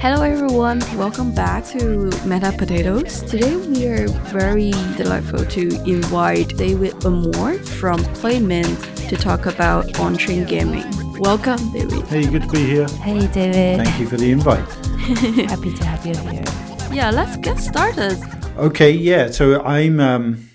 Hello everyone, welcome back to Meta Potatoes. Today we are very delightful to invite David Amor from Playmint to talk about on-chain gaming. Welcome, David. Hey, good to be here. Hey, David. Thank you for the invite. Happy to have you here. Yeah, let's get started. Okay, yeah. So I'm. Um,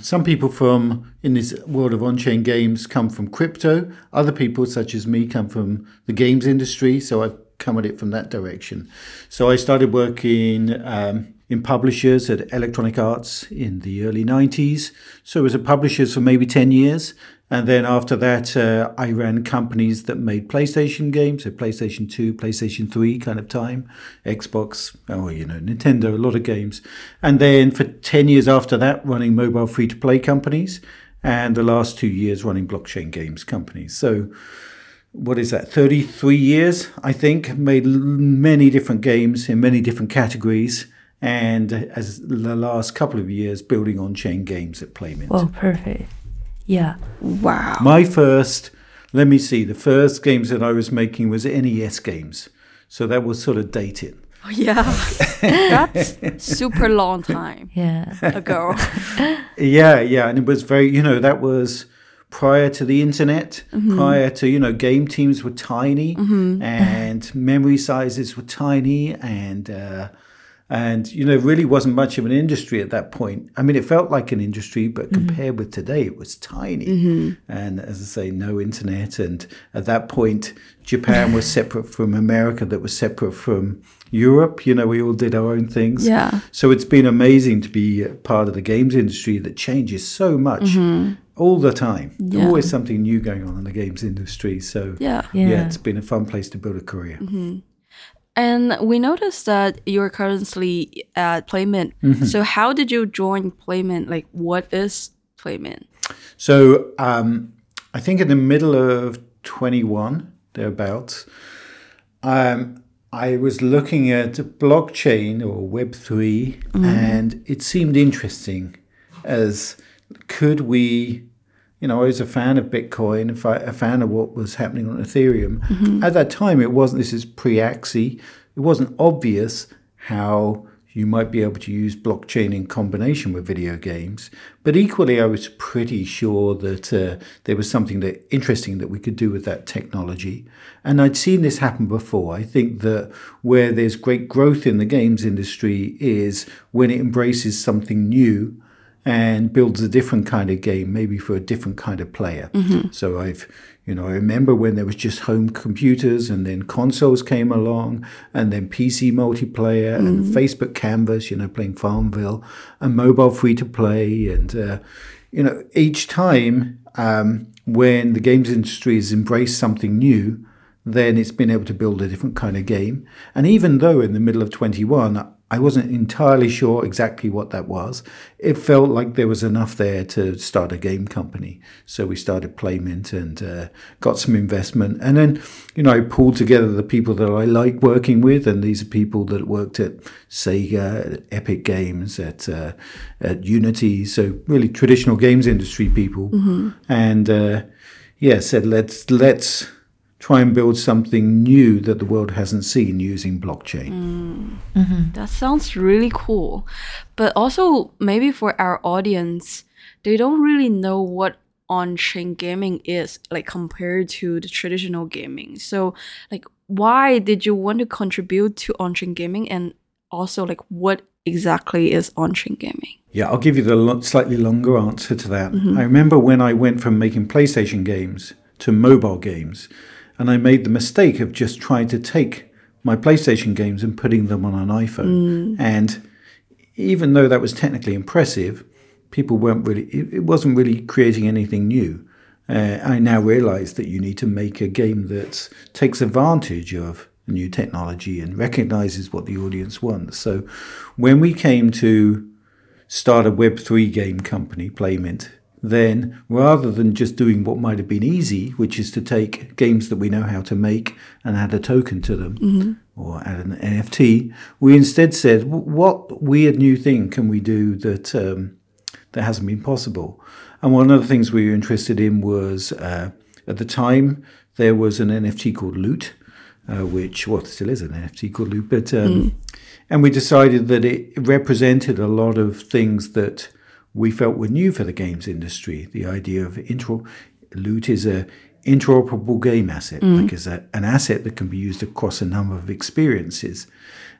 some people from in this world of on-chain games come from crypto. Other people, such as me, come from the games industry. So I've come at it from that direction. So I started working um, in publishers at Electronic Arts in the early 90s. So I was at publishers for maybe 10 years. And then after that, uh, I ran companies that made PlayStation games, so PlayStation 2, PlayStation 3 kind of time, Xbox, oh, you know, Nintendo, a lot of games. And then for 10 years after that, running mobile free to play companies. And the last two years running blockchain games companies. So what is that 33 years i think made many different games in many different categories and as the last couple of years building on chain games at playmint Well, perfect. Yeah. Wow. my first let me see the first games that i was making was nes games so that was sort of dated oh, Yeah, that's super long time Yeah. ago. Yeah, yeah, and it was very, you know, that was prior to the internet, mm-hmm. prior to, you know, game teams were tiny mm-hmm. and memory sizes were tiny and uh and you know really wasn't much of an industry at that point. I mean, it felt like an industry, but mm-hmm. compared with today, it was tiny. And as I say, no internet. And at that point, Japan was separate from America, that was separate from Europe. You know, we all did our own things. Yeah. So it's been amazing to be part of the games industry that changes so much all the time. Yeah. Always something new going on in the games industry. So Yeah. yeah, Yeah. it's been a fun place to build a career. And we noticed that you're currently at Playmint. So how did you join Playmint? Like, what is Playmint? So um, I think in the middle of 21, thereabouts, um, I was looking at blockchain or Web3, and it seemed interesting as could we, you know, I was a fan of Bitcoin, a fa- a fan of what was happening on Ethereum. At that time, it wasn't, this is pre Axie, it wasn't obvious how you might be able to use blockchain in combination with video games. But equally, I was pretty sure that uh, there was something that interesting that we could do with that technology. And I'd seen this happen before. I think that where there's great growth in the games industry is when it embraces something new and builds a different kind of game, maybe for a different kind of player. So I've, you know, I remember when there was just home computers and then consoles came along and then PC multiplayer and Facebook Canvas, you know, playing Farmville and mobile free to play. And, uh, you know, each time um, when the games industry has embraced something new, then it's been able to build a different kind of game. And even though in the middle of 21, I wasn't entirely sure exactly what that was, it felt like there was enough there to start a game company. So we started Playmint and uh, got some investment. And then, you know, I pulled together the people that I like working with. And these are people that worked at Sega, at Epic Games, at, uh, at Unity. So really traditional games industry people. And uh, yeah, said, let's, let's, try and build something new that the world hasn't seen using blockchain. Mm. Mm-hmm. That sounds really cool. But also, maybe for our audience, they don't really know what on chain gaming is, like compared to the traditional gaming. So, like, why did you want to contribute to on chain gaming? And also, like, what exactly is on chain gaming? Yeah, I'll give you the lo- slightly longer answer to that. Mm-hmm. I remember when I went from making PlayStation games to mobile games, and I made the mistake of just trying to take my PlayStation games and putting them on an iPhone. And even though that was technically impressive, people weren't really, it, it wasn't really creating anything new. Uh, I now realize that you need to make a game that takes advantage of new technology and recognizes what the audience wants. So when we came to start a Web3 game company, Playmint, then rather than just doing what might have been easy, which is to take games that we know how to make and add a token to them or add an NFT, we instead said, what weird new thing can we do that um, that hasn't been possible? And one of the things we were interested in was uh, at the time there was an NFT called Loot, uh, which well still is an NFT called Loot, but um, and we decided that it represented a lot of things that we felt were new for the games industry. The idea of intro Loot is a interoperable game asset, like is a, an asset that can be used across a number of experiences.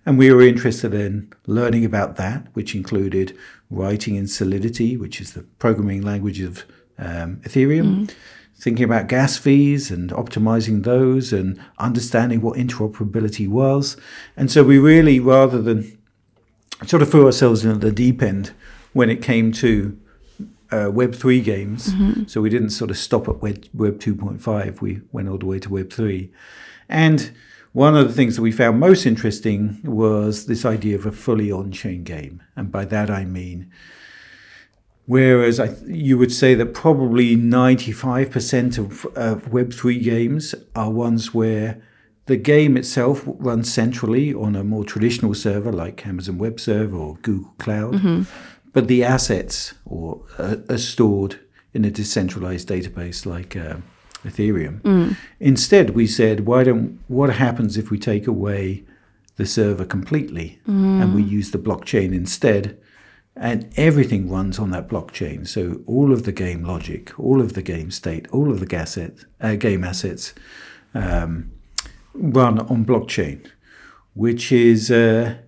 And we were interested in learning about that, which included writing in Solidity, which is the programming language of um, Ethereum, thinking about gas fees and optimizing those and understanding what interoperability was. And so we really, rather than sort of threw ourselves into the deep end when it came to uh, Web three games. So we didn't sort of stop at Web, Web two point five. We went all the way to Web three, and one of the things that we found most interesting was this idea of a fully on-chain game, and by that I mean. Whereas I, you would say that probably 95% of, of Web3 games are ones where the game itself runs centrally on a more traditional server like Amazon Web Server or Google Cloud, but the assets or uh, are stored in a decentralized database like uh, Ethereum. Instead, we said, why don't what happens if we take away the server completely and we use the blockchain instead? And everything runs on that blockchain. So all of the game logic, all of the game state, all of the gasset, uh, game assets um, run on blockchain, which is uh,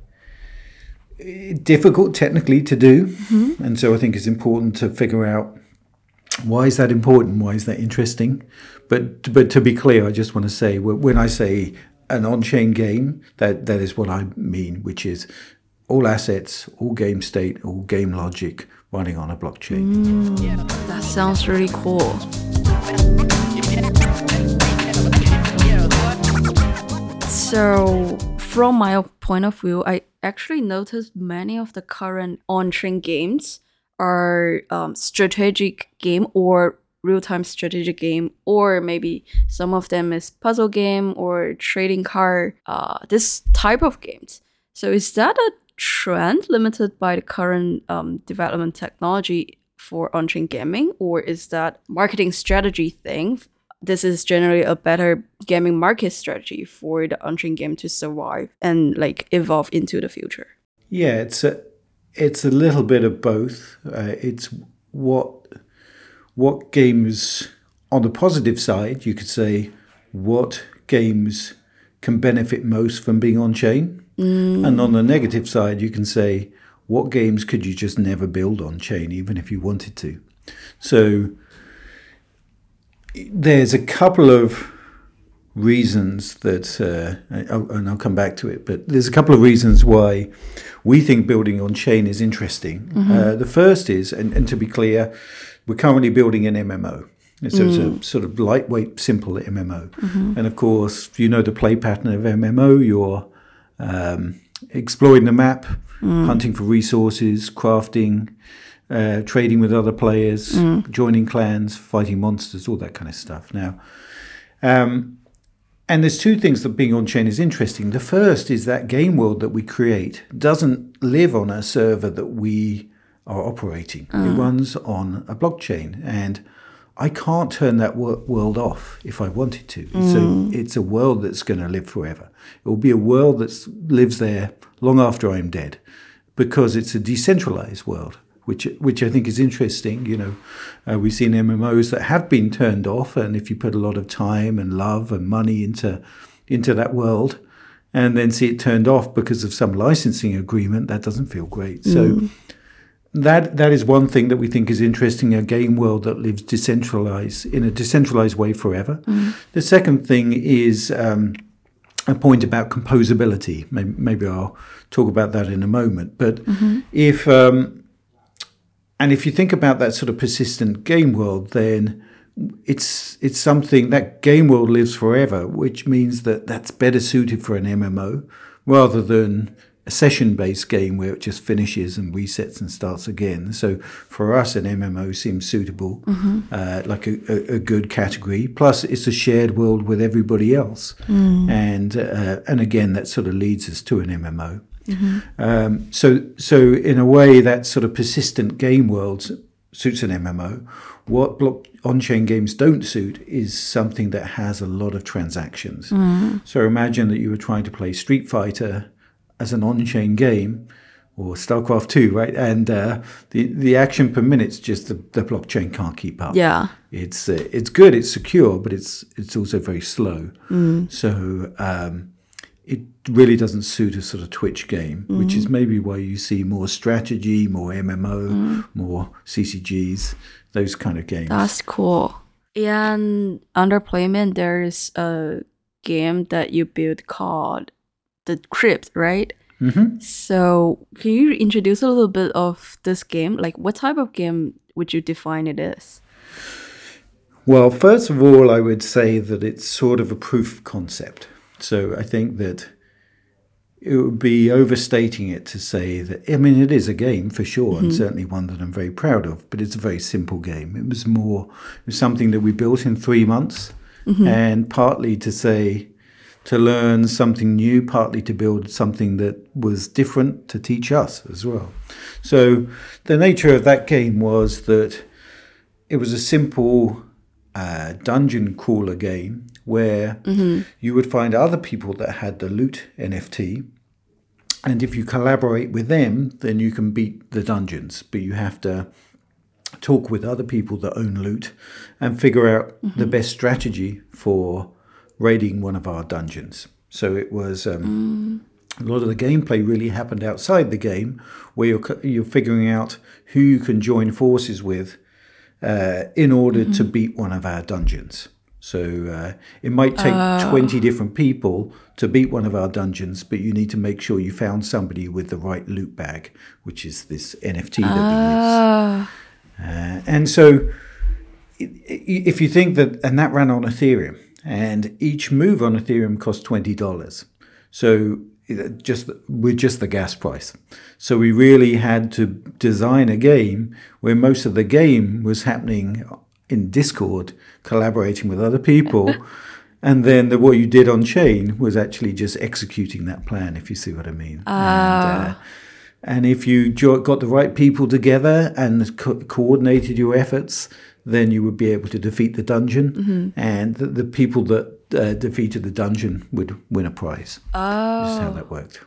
difficult technically to do. Mm-hmm. And so I think it's important to figure out why is that important? Why is that interesting? But but to be clear, I just want to say when I say an on-chain game, that that is what I mean, which is all assets, all game state, all game logic running on a blockchain. Mm. That sounds really cool. So, from my point of view, I actually noticed many of the current on-chain games are um, strategic game or real-time strategic game, or maybe some of them is puzzle game or trading card. Uh, this type of games. So, is that a trend limited by the current um, development technology for on-chain gaming, or is that marketing strategy thing? This is generally a better gaming market strategy for the on-chain game to survive and like evolve into the future. Yeah, it's a it's a little bit of both. Uh, it's what what games on the positive side, you could say, what games can benefit most from being on chain, and on the negative side, you can say what games could you just never build on chain, even if you wanted to. So there's a couple of reasons that, uh, and I'll come back to it, but there's a couple of reasons why we think building on chain is interesting. Uh, the first is, and, and to be clear, we're currently building an MMO. So it's a sort of lightweight, simple MMO. And of course, you know the play pattern of MMO, you're um, exploring the map, hunting for resources, crafting, uh, trading with other players, joining clans, fighting monsters, all that kind of stuff. Now, um, and there's two things that being on chain is interesting. The first is that game world that we create doesn't live on a server that we are operating. It runs on a blockchain, and I can't turn that wor- world off if I wanted to. So it's a world that's going to live forever. It will be a world that lives there long after I'm dead, because it's a decentralized world. Which, which I think is interesting. You know, uh, we've seen MMOs that have been turned off, and if you put a lot of time and love and money into into that world, and then see it turned off because of some licensing agreement, that doesn't feel great. So that that is one thing that we think is interesting a game world that lives decentralized in a decentralized way forever. The second thing is um, a point about composability. Maybe, maybe i'll talk about that in a moment. But if um, and if you think about that sort of persistent game world then it's it's something that game world lives forever which means that that's better suited for an mmo rather than a session-based game where it just finishes and resets and starts again. So for us, an MMO seems suitable, uh, like a, a, a good category. Plus, it's a shared world with everybody else, and uh, and again, that sort of leads us to an MMO. Um, so so in a way, that sort of persistent game world suits an MMO. What block on-chain games don't suit is something that has a lot of transactions. So imagine that you were trying to play Street Fighter as an on-chain game or StarCraft 2, right? And uh, the the action per minute's just the, the blockchain can't keep up. Yeah. It's uh, it's good, it's secure, but it's it's also very slow. So um, it really doesn't suit a sort of Twitch game, which is maybe why you see more strategy, more MMO, more CCGs, those kind of games. That's cool. And under Playmint, there's a game that you built called The Crypt, right? Mhm. So, can you introduce a little bit of this game? Like, what type of game would you define it as? Well, first of all, I would say that it's sort of a proof concept. So I think that it would be overstating it to say that, I mean, it is a game for sure, and certainly one that I'm very proud of, but it's a very simple game. It was more, it was something that we built in three months, and partly to say, to learn something new, partly to build something that was different to teach us as well. So the nature of that game was that it was a simple uh, dungeon crawler game where you would find other people that had the loot NFT. And if you collaborate with them, then you can beat the dungeons. But you have to talk with other people that own loot and figure out the best strategy for raiding one of our dungeons. So it was um, a lot of the gameplay really happened outside the game, where you're you're figuring out who you can join forces with uh, in order to beat one of our dungeons. So uh, it might take 20 different people to beat one of our dungeons, but you need to make sure you found somebody with the right loot bag, which is this NFT that we use. Ah, Uh, and so, if you think that, and that ran on Ethereum, and each move on Ethereum cost twenty dollars. So just with just the gas price. So we really had to design a game where most of the game was happening in Discord, collaborating with other people. And then the, what you did on chain was actually just executing that plan, if you see what I mean. And, uh, and if you got the right people together and co- coordinated your efforts, then you would be able to defeat the dungeon. And the, the people that uh, defeated the dungeon would win a prize. That's how oh. that worked.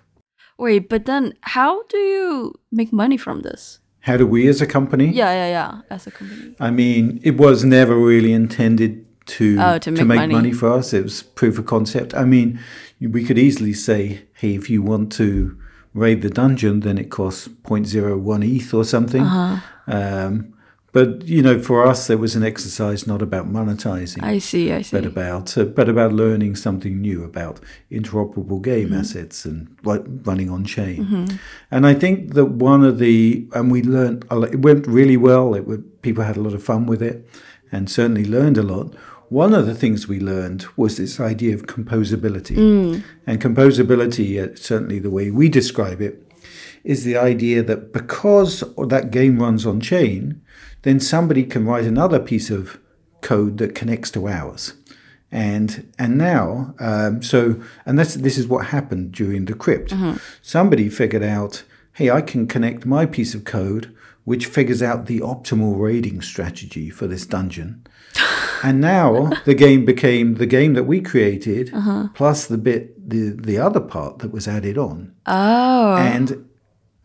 Wait, but then how do you make money from this? How do we as a company? Yeah, yeah, yeah. As a company. I mean, it was never really intended to Oh, to make money. for us. It was proof of concept. I mean, we could easily say, hey, if you want to raid the dungeon, then it costs 0.01 ETH or something. Uh-huh. Um, but you know, for us, there was an exercise not about monetizing, I see, I see. but about uh, but about learning something new about interoperable game assets and ru- running on chain. And I think that one of the and we learned it went really well. It would, people had a lot of fun with it, and certainly learned a lot. One of the things we learned was this idea of composability, and composability, uh, certainly the way we describe it, is the idea that because that game runs on chain, then somebody can write another piece of code that connects to ours. And and now, um, so and that's this is what happened during the crypt. Somebody figured out, hey, I can connect my piece of code, which figures out the optimal raiding strategy for this dungeon. and now the game became the game that we created, plus the bit the the other part that was added on oh. and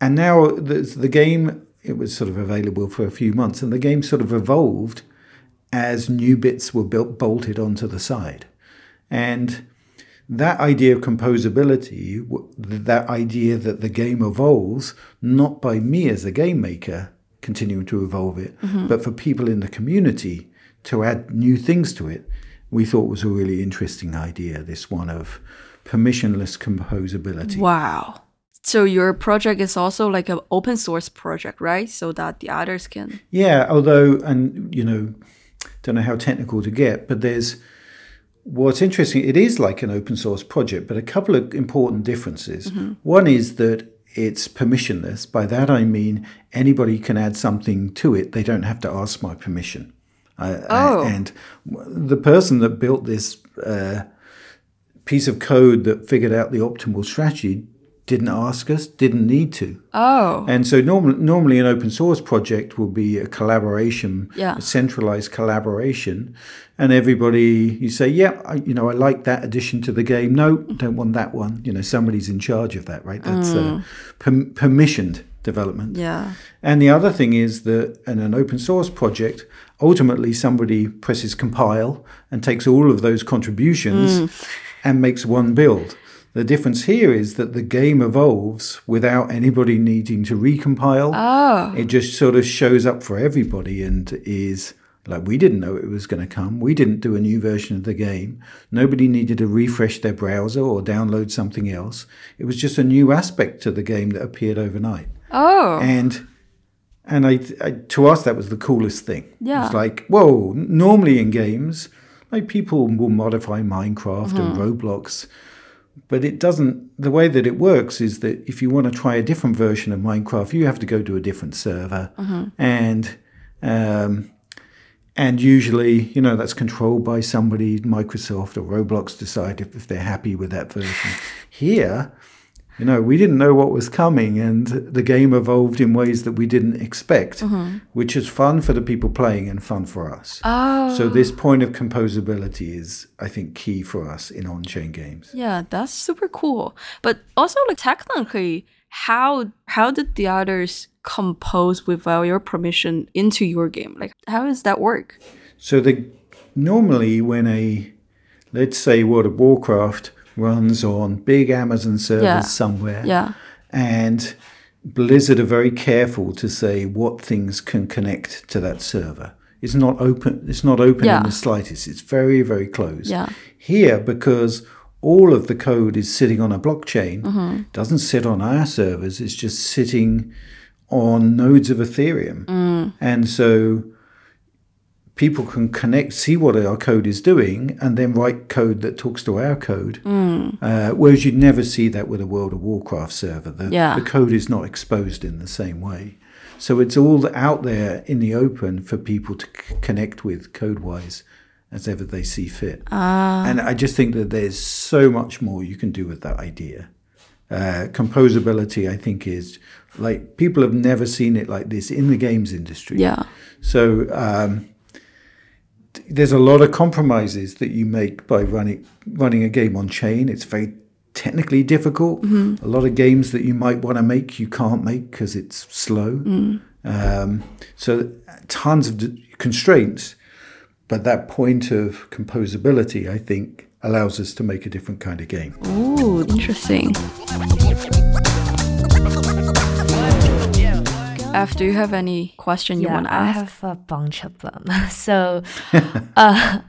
and now the, the game it was sort of available for a few months and the game sort of evolved as new bits were built bolted onto the side. And that idea of composability that idea that the game evolves not by me as a game maker continuing to evolve it mm-hmm. but for people in the community to add new things to it we thought was a really interesting idea this one of permissionless composability. Wow. So your project is also like an open source project, right? So that the others can. Yeah, although, and you know, don't know how technical to get, but there's what's interesting. It is like an open source project, but a couple of important differences. One is that it's permissionless. By that I mean anybody can add something to it. They don't have to ask my permission. Uh, Oh. And the person that built this uh, piece of code that figured out the optimal strategy didn't ask us, didn't need to. Oh. And so norm- normally an open source project will be a collaboration, Yeah. a centralized collaboration, and everybody you say, yeah, I, you know, I like that addition to the game. No, don't want that one. You know, somebody's in charge of that, right? That's uh, per- permissioned development. Yeah. And the other thing is that in an open source project, ultimately somebody presses compile and takes all of those contributions and makes one build. The difference here is that the game evolves without anybody needing to recompile. Oh. It just sort of shows up for everybody and is like, we didn't know it was going to come. We didn't do a new version of the game. Nobody needed to refresh their browser or download something else. It was just a new aspect to the game that appeared overnight Oh. and and I, I to us that was the coolest thing. Yeah. it's like whoa. Normally in games, like people will modify Minecraft and mm-hmm. Roblox, but it doesn't. The way that it works is that if you want to try a different version of Minecraft, you have to go to a different server, and um, and usually, you know, that's controlled by somebody, Microsoft or Roblox decide if, if they're happy with that version. Here, you know, we didn't know what was coming, and the game evolved in ways that we didn't expect, mm-hmm. which is fun for the people playing and fun for us. oh. So this point of composability is, I think, key for us in on-chain games. Yeah, that's super cool. But also, like technically, how how did the others compose without your permission into your game? Like, how does that work? So the normally when a let's say World of Warcraft runs on big Amazon servers Yeah. somewhere, Yeah. and Blizzard are very careful to say what things can connect to that server. It's not open. It's not open Yeah. in the slightest. It's very very closed. Yeah. Here, because all of the code is sitting on a blockchain, Mm-hmm. doesn't sit on our servers. It's just sitting on nodes of Ethereum, Mm. and so people can connect, see what our code is doing, and then write code that talks to our code. Mm. Uh, whereas you'd never see that with a World of Warcraft server. The, Yeah. the code is not exposed in the same way. So it's all out there in the open for people to c- connect with code wise as ever they see fit. Ah. and I just think that there's so much more you can do with that idea. Uh, composability, I think, is like people have never seen it like this in the games industry. Yeah. So um, there's a lot of compromises that you make by running running a game on chain. It's very technically difficult. A lot of games that you might want to make you can't make because it's slow. Um, so tons of d- constraints. But that point of composability, I think, allows us to make a different kind of game. Ooh, interesting. F, do you have any question you yeah, want to ask? I have a bunch of them. so, uh,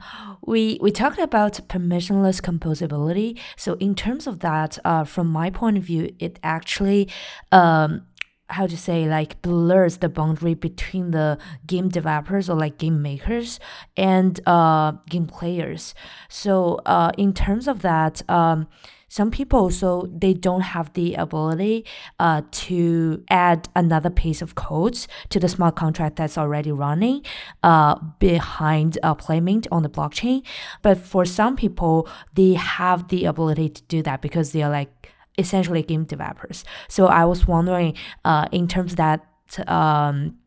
we we talked about permissionless composability. So, in terms of that, uh, from my point of view, it actually, um, how to say, like blurs the boundary between the game developers or like game makers and uh, game players. So, uh, in terms of that, um, some people so they don't have the ability uh, to add another piece of codes to the smart contract that's already running uh, behind uh, Playmint on the blockchain. But for some people, they have the ability to do that because they are like essentially game developers. So I was wondering, uh, in terms that. Um,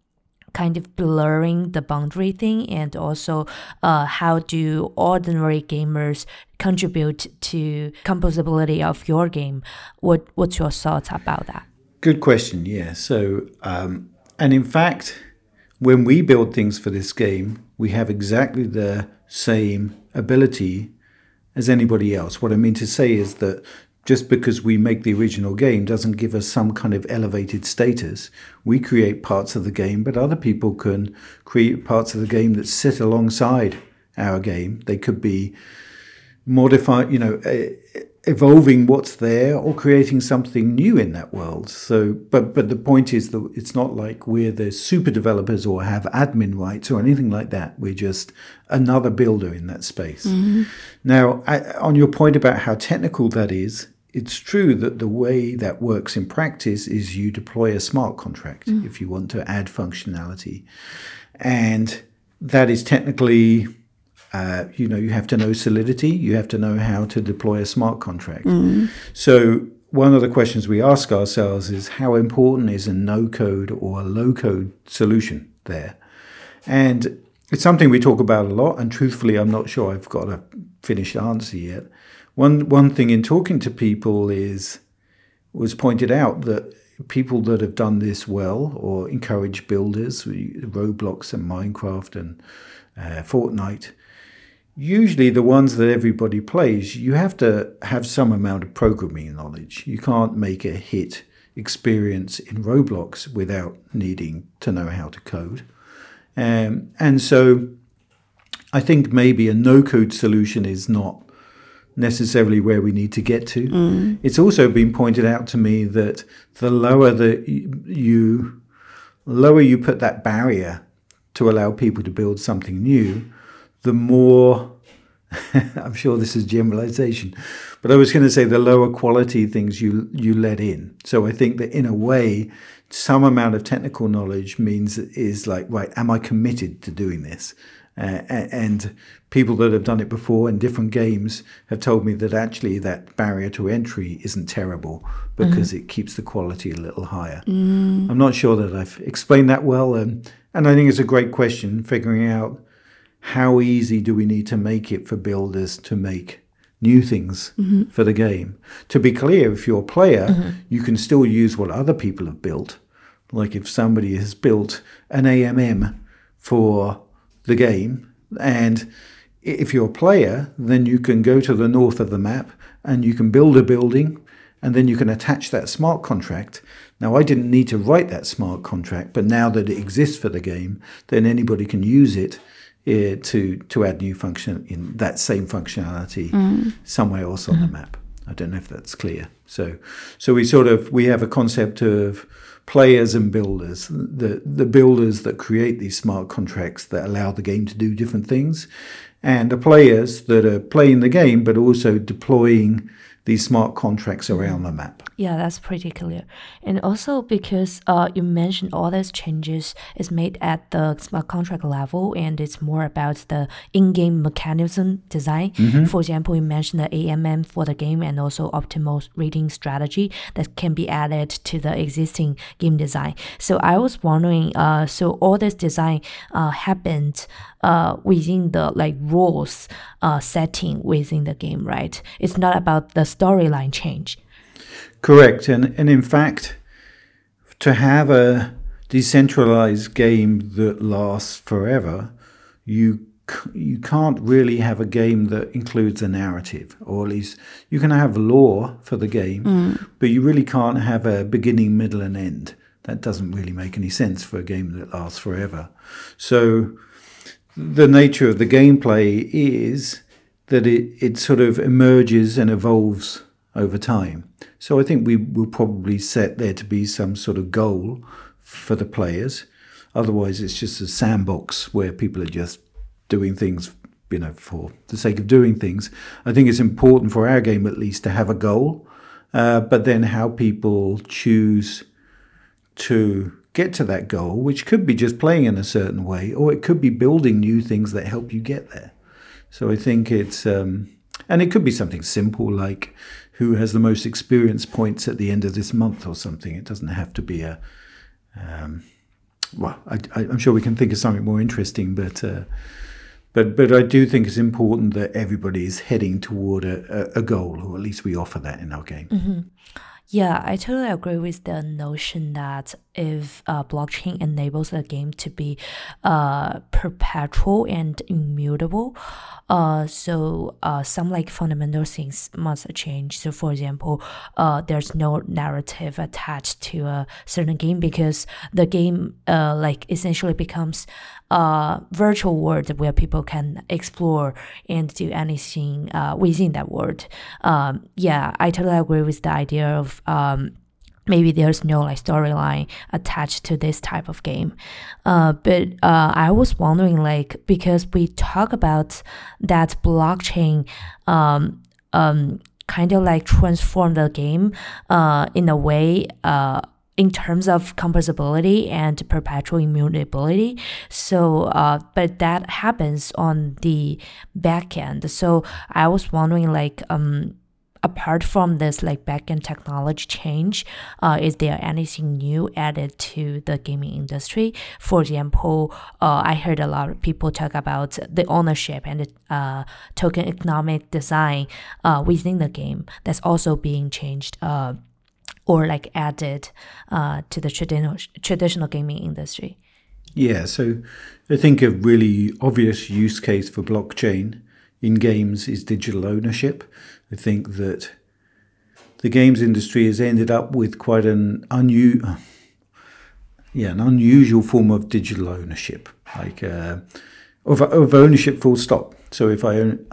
kind of blurring the boundary thing and also uh, how do ordinary gamers contribute to composability of your game what what's your thoughts about that Good question. Yeah. So, um, and in fact, when we build things for this game, we have exactly the same ability as anybody else. What I mean to say is that just because we make the original game doesn't give us some kind of elevated status. We create parts of the game, but other people can create parts of the game that sit alongside our game. They could be modifying, you know, evolving what's there or creating something new in that world. So, but but the point is that it's not like we're the super developers or have admin rights or anything like that. We're just another builder in that space. Mm-hmm. Now, I, on your point about how technical that is, it's true that the way that works in practice is you deploy a smart contract if you want to add functionality, and that is technically uh, you know, you have to know Solidity. You have to know how to deploy a smart contract. So one of the questions we ask ourselves is how important is a no code or a low code solution there? And it's something we talk about a lot, and truthfully, I'm not sure I've got a finished answer yet. One one thing in talking to people is was pointed out that people that have done this well or encourage builders, Roblox and Minecraft and uh, Fortnite, usually the ones that everybody plays, you have to have some amount of programming knowledge. You can't make a hit experience in Roblox without needing to know how to code. Um, and so I think maybe a no code solution is not necessarily where we need to get to. Mm. It's also been pointed out to me that the lower that you lower you put that barrier to allow people to build something new, the more I'm sure this is generalization, but I was going to say the lower quality things you you let in. So I think that in a way, some amount of technical knowledge means is like right. Am I committed to doing this? Uh, and people that have done it before in different games have told me that actually that barrier to entry isn't terrible because mm-hmm. it keeps the quality a little higher. Mm. I'm not sure that I've explained that well, um, and I think it's a great question figuring out how easy do we need to make it for builders to make new things mm-hmm. for the game. To be clear, if you're a player, mm-hmm. you can still use what other people have built. Like if somebody has built an AMM for the game, and if you're a player, then you can go to the north of the map and you can build a building and then you can attach that smart contract. Now, I didn't need to write that smart contract, but now that it exists for the game, then anybody can use it uh, to to add new function in that same functionality mm. somewhere else on mm. the mm-hmm. map. I don't know if that's clear. So, so we sort of we have a concept of players and builders. The the builders that create these smart contracts that allow the game to do different things, and the players that are playing the game but also deploying these smart contracts around the map. Yeah, that's pretty clear. And also because uh, you mentioned all these changes is made at the smart contract level and it's more about the in-game mechanism design. Mm-hmm. For example, you mentioned the AMM for the game and also optimal rating strategy that can be added to the existing game design. So I was wondering, uh, so all this design uh, happened uh, within the like rules uh, setting within the game, right? It's not about the storyline change. Correct, and and in fact, to have a decentralized game that lasts forever, you you can't really have a game that includes a narrative, or at least you can have lore for the game, mm. but you really can't have a beginning, middle, and end. That doesn't really make any sense for a game that lasts forever. So the nature of the gameplay is that it, it sort of emerges and evolves over time. So I think we will probably set there to be some sort of goal for the players. Otherwise, it's just a sandbox where people are just doing things, you know, for the sake of doing things. I think it's important for our game, at least, to have a goal. Uh, but then how people choose to get to that goal, which could be just playing in a certain way, or it could be building new things that help you get there. So I think it's, um, and it could be something simple like who has the most experience points at the end of this month or something. It doesn't have to be a, um, well, I, am sure we can think of something more interesting, but. Uh, but, but I do think it's important that everybody is heading toward a, a, goal, or at least we offer that in our game. Mm-hmm. Yeah, I totally agree with the notion that if uh, blockchain enables a game to be uh, perpetual and immutable, uh, so uh, some like fundamental things must change. So, for example, uh, there's no narrative attached to a certain game because the game uh, like essentially becomes a virtual world where people can explore and do anything uh, within that world. Um, yeah, I totally agree with the idea of um, maybe there's no like storyline attached to this type of game. Uh, but uh, I was wondering like because we talk about that blockchain um, um, kind of like transform the game uh, in a way uh, in terms of composability and perpetual immutability. So, uh, but that happens on the back end. So I was wondering, like, um, apart from this like backend technology change, uh, is there anything new added to the gaming industry? For example, uh, I heard a lot of people talk about the ownership and the uh, token economic design uh, within the game that's also being changed. Or like added uh, to the traditional traditional gaming industry. Yeah, so I think a really obvious use case for blockchain in games is digital ownership. I think that the games industry has ended up with quite an unusual, yeah, an unusual form of digital ownership, like uh, of, of ownership. Full stop. So if I own,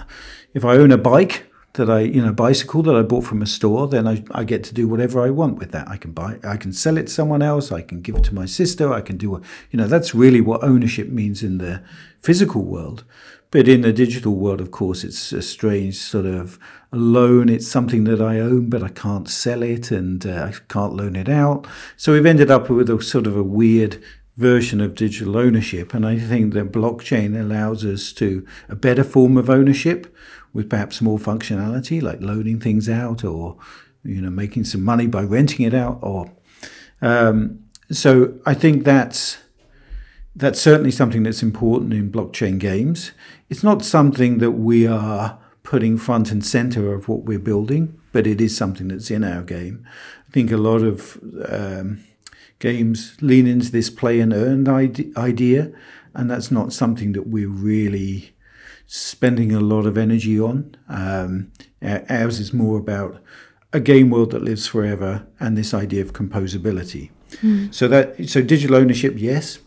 if I own a bike, that I, you know, bicycle that I bought from a store, then I, I get to do whatever I want with that. I can buy, I can sell it to someone else. I can give it to my sister. I can do, a, you know, that's really what ownership means in the physical world. But in the digital world, of course, it's a strange sort of loan. It's something that I own, but I can't sell it and uh, I can't loan it out. So we've ended up with a sort of a weird version of digital ownership. And I think that blockchain allows us to a better form of ownership with perhaps more functionality, like loaning things out or you know making some money by renting it out. Or um, so I think that's that's certainly something that's important in blockchain games. It's not something that we are putting front and center of what we're building, but it is something that's in our game. I think a lot of um, games lean into this play and earn idea, and that's not something that we're really spending a lot of energy on. Um, ours is more about a game world that lives forever and this idea of composability. Mm. So that so digital ownership, yes,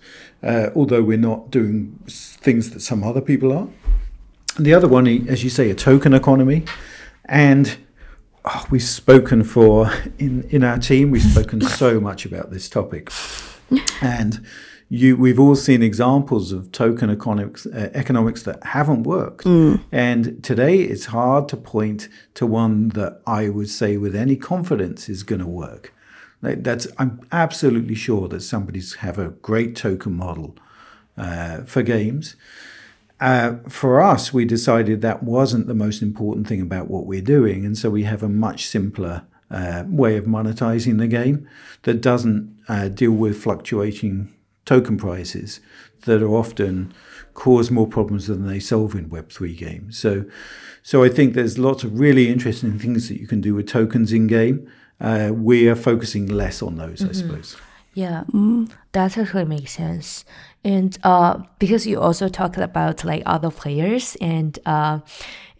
uh, although we're not doing things that some other people are. And the other one, as you say, a token economy, and oh, we've spoken for in in our team. We've spoken so much about this topic, and you we've all seen examples of token economics uh, economics that haven't worked mm. and today it's hard to point to one that i would say with any confidence is going to work that's i'm absolutely sure that somebody's have a great token model uh, for games uh, for us we decided that wasn't the most important thing about what we're doing and so we have a much simpler uh, way of monetizing the game that doesn't uh, deal with fluctuating token prices that are often cause more problems than they solve in Web3 games. So, so I think there's lots of really interesting things that you can do with tokens in game. Uh, we are focusing less on those, mm-hmm. I suppose. Yeah, mm, that actually makes sense. And uh, because you also talked about like other players and uh,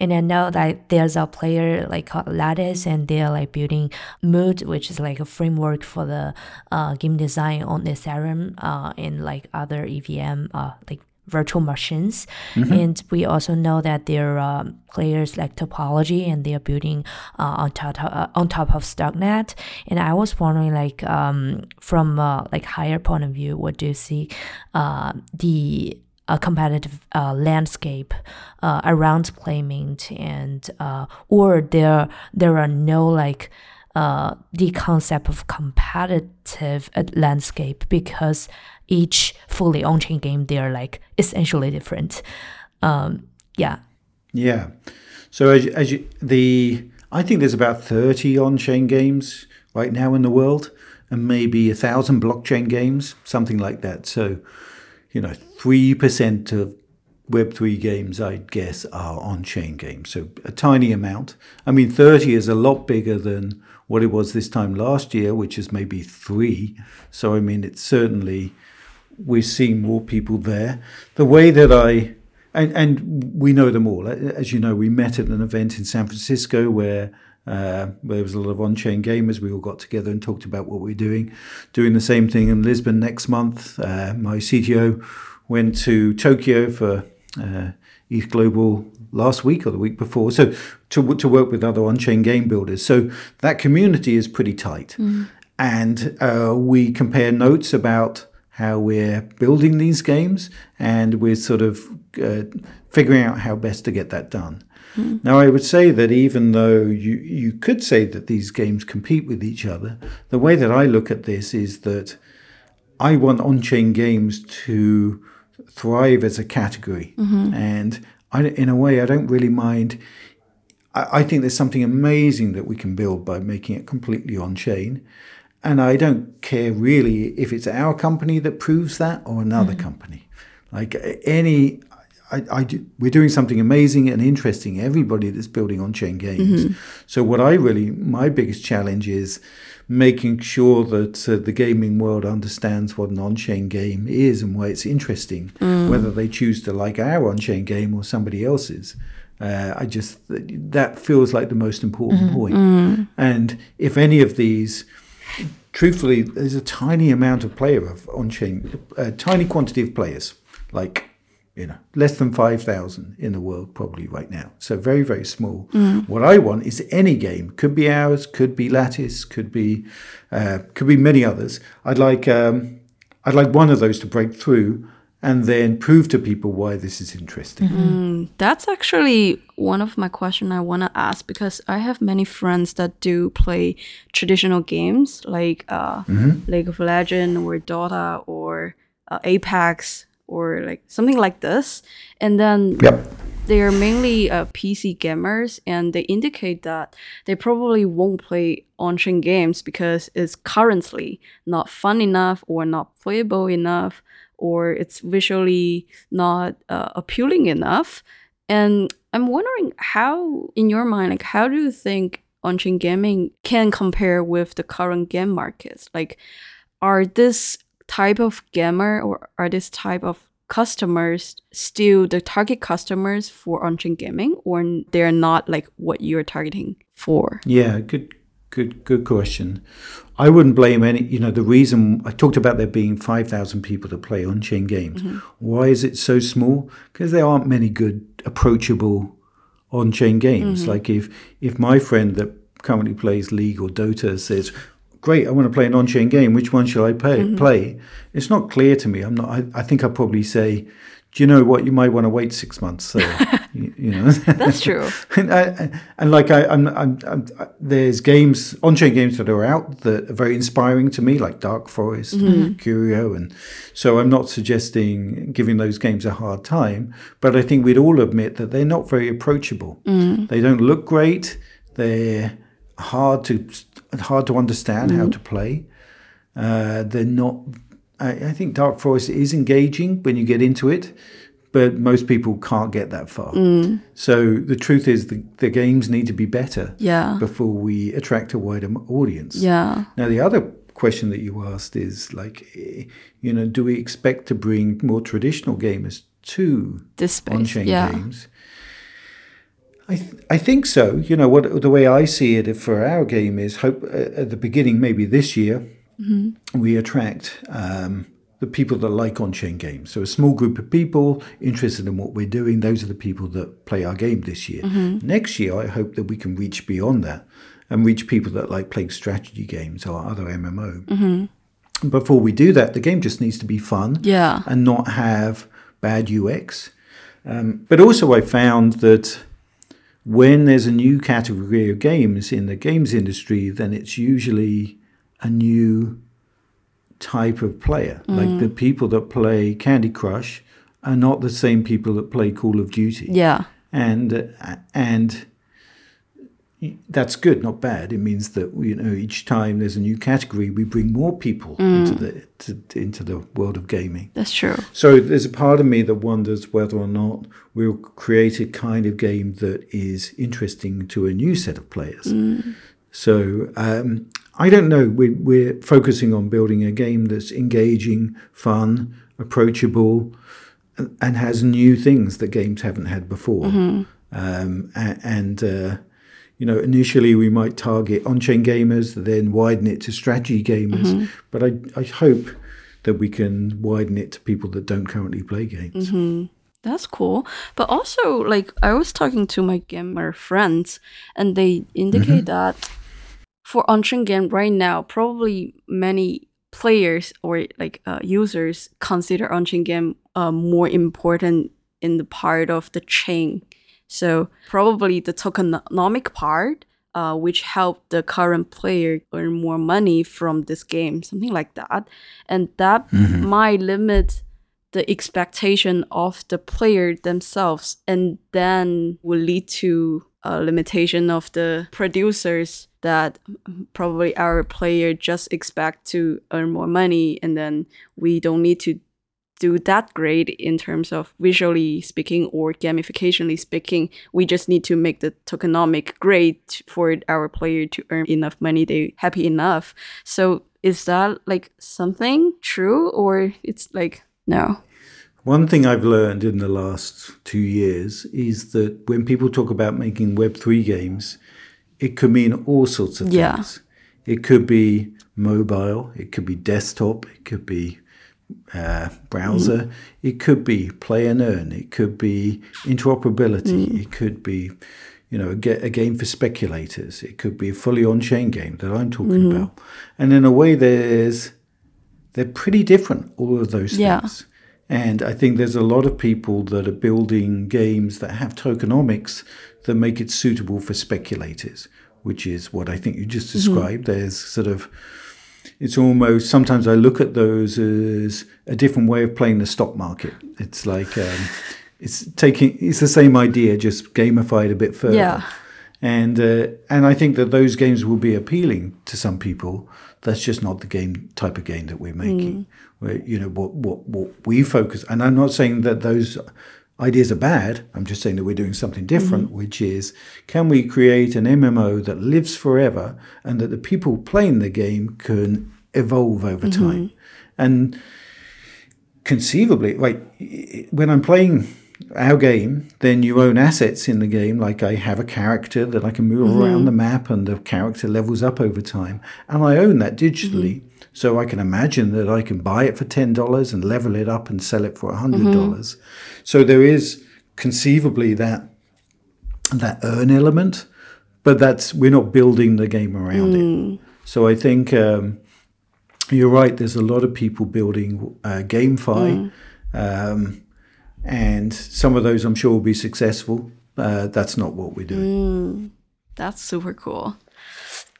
and I know that there's a player like called Lattice, and they're like building MUD, which is like a framework for the uh, game design on Ethereum uh, and like other EVM uh, like virtual machines. Mm-hmm. And we also know that there are um, players like Topology and they are building uh, on top uh, on top of Starknet. And I was wondering, like um, from uh, like higher point of view, what do you see uh, the a competitive uh, landscape uh, around Playmint and uh, or there there are no like uh, the concept of competitive landscape because each fully on-chain game they're like essentially different um, yeah yeah so as, as you, the i think there's about 30 on-chain games right now in the world and maybe a thousand blockchain games something like that so you know, 3% of Web3 games, I'd guess, are on chain games. So a tiny amount. I mean, 30 is a lot bigger than what it was this time last year, which is maybe three. So, I mean, it's certainly, we're seeing more people there. The way that I, and, and we know them all. As you know, we met at an event in San Francisco where uh, there was a lot of on-chain gamers. We all got together and talked about what we're doing. Doing the same thing in Lisbon next month. Uh, my CTO went to Tokyo for uh, ETH Global last week or the week before. So to to work with other on-chain game builders. So that community is pretty tight, mm. and uh, we compare notes about how we're building these games, and we're sort of uh, figuring out how best to get that done. Mm. Now, I would say that even though you, you could say that these games compete with each other, the way that I look at this is that I want on chain games to thrive as a category. Mm-hmm. And I, in a way, I don't really mind. I, I think there's something amazing that we can build by making it completely on chain. And I don't care really if it's our company that proves that or another mm. company. Like any, I, I do, we're doing something amazing and interesting. Everybody that's building on-chain games. Mm-hmm. So what I really, my biggest challenge is making sure that uh, the gaming world understands what an on-chain game is and why it's interesting, whether they choose to like our on-chain game or somebody else's. Uh, I just that feels like the most important point. And if any of these truthfully, there's a tiny amount of player of on-chain, a tiny quantity of players, like you know, less than five thousand in the world probably right now. So very, very small. What I want is any game. Could be ours, could be Lattice, could be, uh, could be many others. I'd like, um, I'd like one of those to break through. And then prove to people why this is interesting. That's actually one of my question I want to ask because I have many friends that do play traditional games like uh, League of Legends or Dota or uh, Apex or like something like this, and then Yep. they are mainly uh, PC gamers, and they indicate that they probably won't play on-chain games because it's currently not fun enough or not playable enough, or it's visually not uh, appealing enough. And I'm wondering how, in your mind, like how do you think on-chain gaming can compare with the current game markets? Like, are this type of gamer or are this type of customers still the target customers for on-chain gaming or they're not like what you're targeting for Yeah, good, good, good question. I wouldn't blame any. You know, the reason I talked about there being five thousand people that play on-chain games. Mm-hmm. Why is it so small? Because there aren't many good, approachable on-chain games. Mm-hmm. Like if if my friend that currently plays League or Dota says. Great! I want to play an on-chain game. Which one shall I play? Mm-hmm. Play? It's not clear to me. I'm not. I, I think I'll probably say, "Do you know what? You might want to wait six months." So, you, you know, that's true and, I, and like I, I'm, I'm, I'm, there's games on-chain games that are out that are very inspiring to me, like Dark Forest, and mm-hmm. Curio, and so I'm not suggesting giving those games a hard time, but I think we'd all admit that they're not very approachable. Mm. They don't look great. They're hard to hard to understand how to play. Uh, they're not. I, I think Dark Forest is engaging when you get into it, but most people can't get that far. So the truth is, the, the games need to be better yeah before we attract a wider audience. yeah Now, the other question that you asked is like, eh, you know, do we expect to bring more traditional gamers to this space on-chain yeah games? I, th- I think so. You know what the way I see it for our game is hope uh, at the beginning maybe this year we attract um, the people that like on-chain games. So a small group of people interested in what we're doing. Those are the people that play our game this year. Next year, I hope that we can reach beyond that and reach people that like playing strategy games or other MMO. Before we do that, the game just needs to be fun yeah and not have bad UX. Um, but also, I found that when there's a new category of games in the games industry, then it's usually a new type of player. Like the people that play Candy Crush are not the same people that play Call of Duty. Yeah. And uh, and that's good, not bad. It means that you know each time there's a new category, we bring more people into the to, into the world of gaming. that's true So there's a part of me that wonders whether or not we'll create a kind of game that is interesting to a new set of players. So um, I don't know. We, we're focusing on building a game that's engaging, fun, approachable, and, and has new things that games haven't had before. Um, a- and uh, you know, initially we might target on-chain gamers, then widen it to strategy gamers. But I, I hope that we can widen it to people that don't currently play games. That's cool. But also, like, I was talking to my gamer friends, and they indicate that for on-chain game right now, probably many players or like uh, users consider on-chain game uh, more important in the part of the chain. So probably the tokenomic part, uh, which help the current player earn more money from this game, something like that, and that might limit the expectation of the player themselves and then will lead to a limitation of the producers that probably our player just expect to earn more money and then we don't need to do that great in terms of visually speaking or gamificationally speaking. We just need to make the tokenomic great for our player to earn enough money. They happy enough. So is that like something true or it's like no? One thing I've learned in the last two years is that when people talk about making Web3 games, it could mean all sorts of Yeah. things. It could be mobile, it could be desktop, it could be uh, browser, mm. it could be play and earn, it could be interoperability, mm. it could be, you know, a, ga- a game for speculators, it could be a fully on-chain game that I'm talking mm-hmm. about, and in a way, there's they're pretty different, all of those Yeah. things. And I think there's a lot of people that are building games that have tokenomics that make it suitable for speculators, which is what I think you just mm-hmm. described. There's sort of, it's almost, sometimes I look at those as a different way of playing the stock market. It's like, um, it's taking, it's the same idea, just gamified a bit further Yeah. and uh, and I think that those games will be appealing to some people. That's just not the game type of game that we're making. Where you know what what what we focus, and I'm not saying that those ideas are bad. I'm just saying that we're doing something different, mm-hmm. which is can we create an MMO that lives forever and that the people playing the game can evolve over mm-hmm. time, and conceivably, like when I'm playing our game, then you own assets in the game. Like I have a character that I can move around mm-hmm. the map, and the character levels up over time, and I own that digitally. So I can imagine that I can buy it for ten dollars and level it up and sell it for hundred dollars. So there is conceivably that that earn element, but that's we're not building the game around it. So I think um, you're right. There's a lot of people building uh, GameFi, um, and some of those I'm sure will be successful. Uh, that's not what we're doing. That's super cool.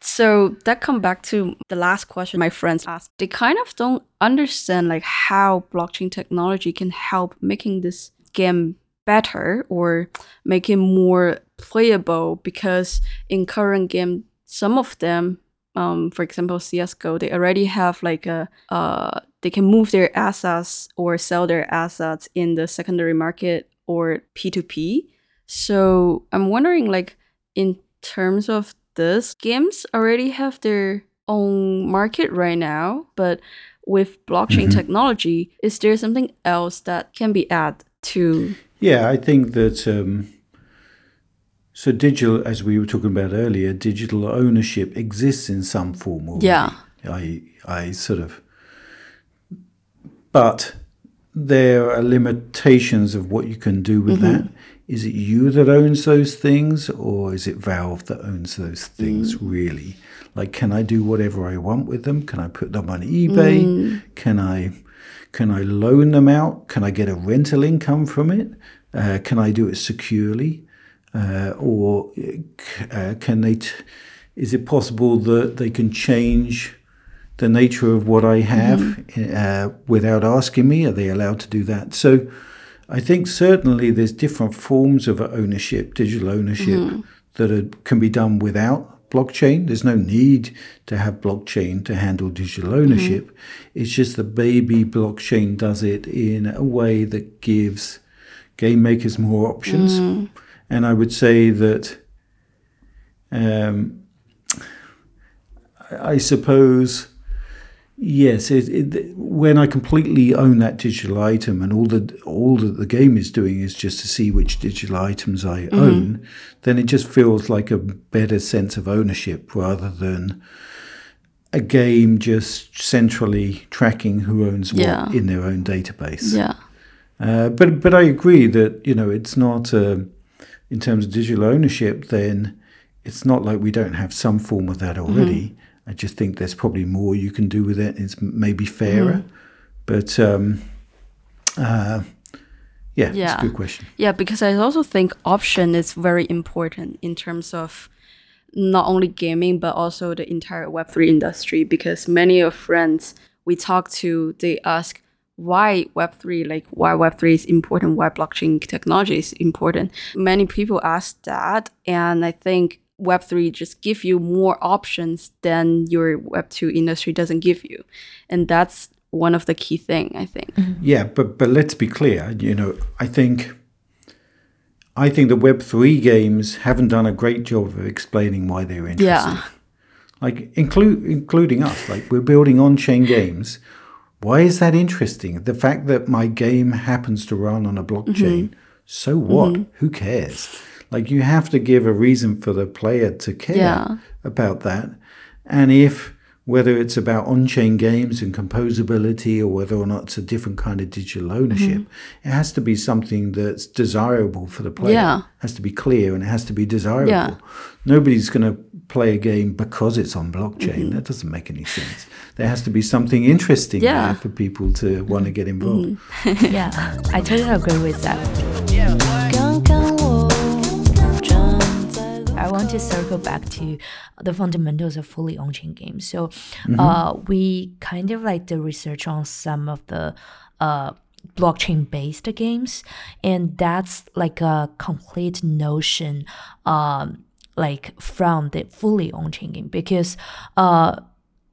So that come back to the last question my friends asked. They kind of don't understand like how blockchain technology can help making this game better or make it more playable because in current game some of them um, for example csgo they already have like a uh, they can move their assets or sell their assets in the secondary market or p2p so i'm wondering like in terms of this games already have their own market right now but with blockchain technology is there something else that can be added to Yeah, I think that um, so digital, as we were talking about earlier, digital ownership exists in some form. Already. Yeah. I I sort of, but there are limitations of what you can do with that. Is it you that owns those things, or is it Valve that owns those things? Really, like, can I do whatever I want with them? Can I put them on eBay? Can I can I loan them out? Can I get a rental income from it? Uh, can I do it securely? Uh, or uh, can they? T- is it possible that they can change the nature of what I have uh, without asking me? Are they allowed to do that? So, I think certainly there's different forms of ownership, digital ownership, mm-hmm. that are, can be done without blockchain. There's no need to have blockchain to handle digital mm-hmm. ownership. It's just that maybe blockchain does it in a way that gives game makers more options. Mm. And I would say that um, I suppose yes. It, it, when I completely own that digital item, and all that all that the game is doing is just to see which digital items I own, then it just feels like a better sense of ownership rather than a game just centrally tracking who owns what Yeah. in their own database. yeah Uh, but but I agree that you know it's not uh, in terms of digital ownership. Then it's not like we don't have some form of that already. I just think there's probably more you can do with it. It's maybe fairer, but um, uh, yeah, it's a good question. Yeah, because I also think option is very important in terms of not only gaming but also the entire Web3 industry. Because many of friends we talk to, they ask, why Web3, like why Web3 is important, why blockchain technology is important. Many people ask that. And I think Web3 just give you more options than your Web2 industry doesn't give you. And that's one of the key thing, I think. Mm-hmm. Yeah, but but let's be clear, you know, I think I think the Web3 games haven't done a great job of explaining why they're interesting. Yeah. Like include including us, like we're building on-chain games. Why is that interesting? The fact that my game happens to run on a blockchain, mm-hmm. so what? Mm-hmm. Who cares? Like you have to give a reason for the player to care Yeah. about that. And if whether it's about on-chain games and composability or whether or not it's a different kind of digital ownership, mm-hmm. it has to be something that's desirable for the player. Yeah. It has to be clear and it has to be desirable. Yeah. Nobody's going to play a game because it's on blockchain. Mm-hmm. That doesn't make any sense. There has to be something interesting Yeah. there for people to want to get involved. Mm. yeah, I totally agree with that. I want to circle back to the fundamentals of fully on-chain games. So, uh, we kind of like the research on some of the uh, blockchain-based games, and that's like a complete notion, um, like from the fully on-chain game because, uh.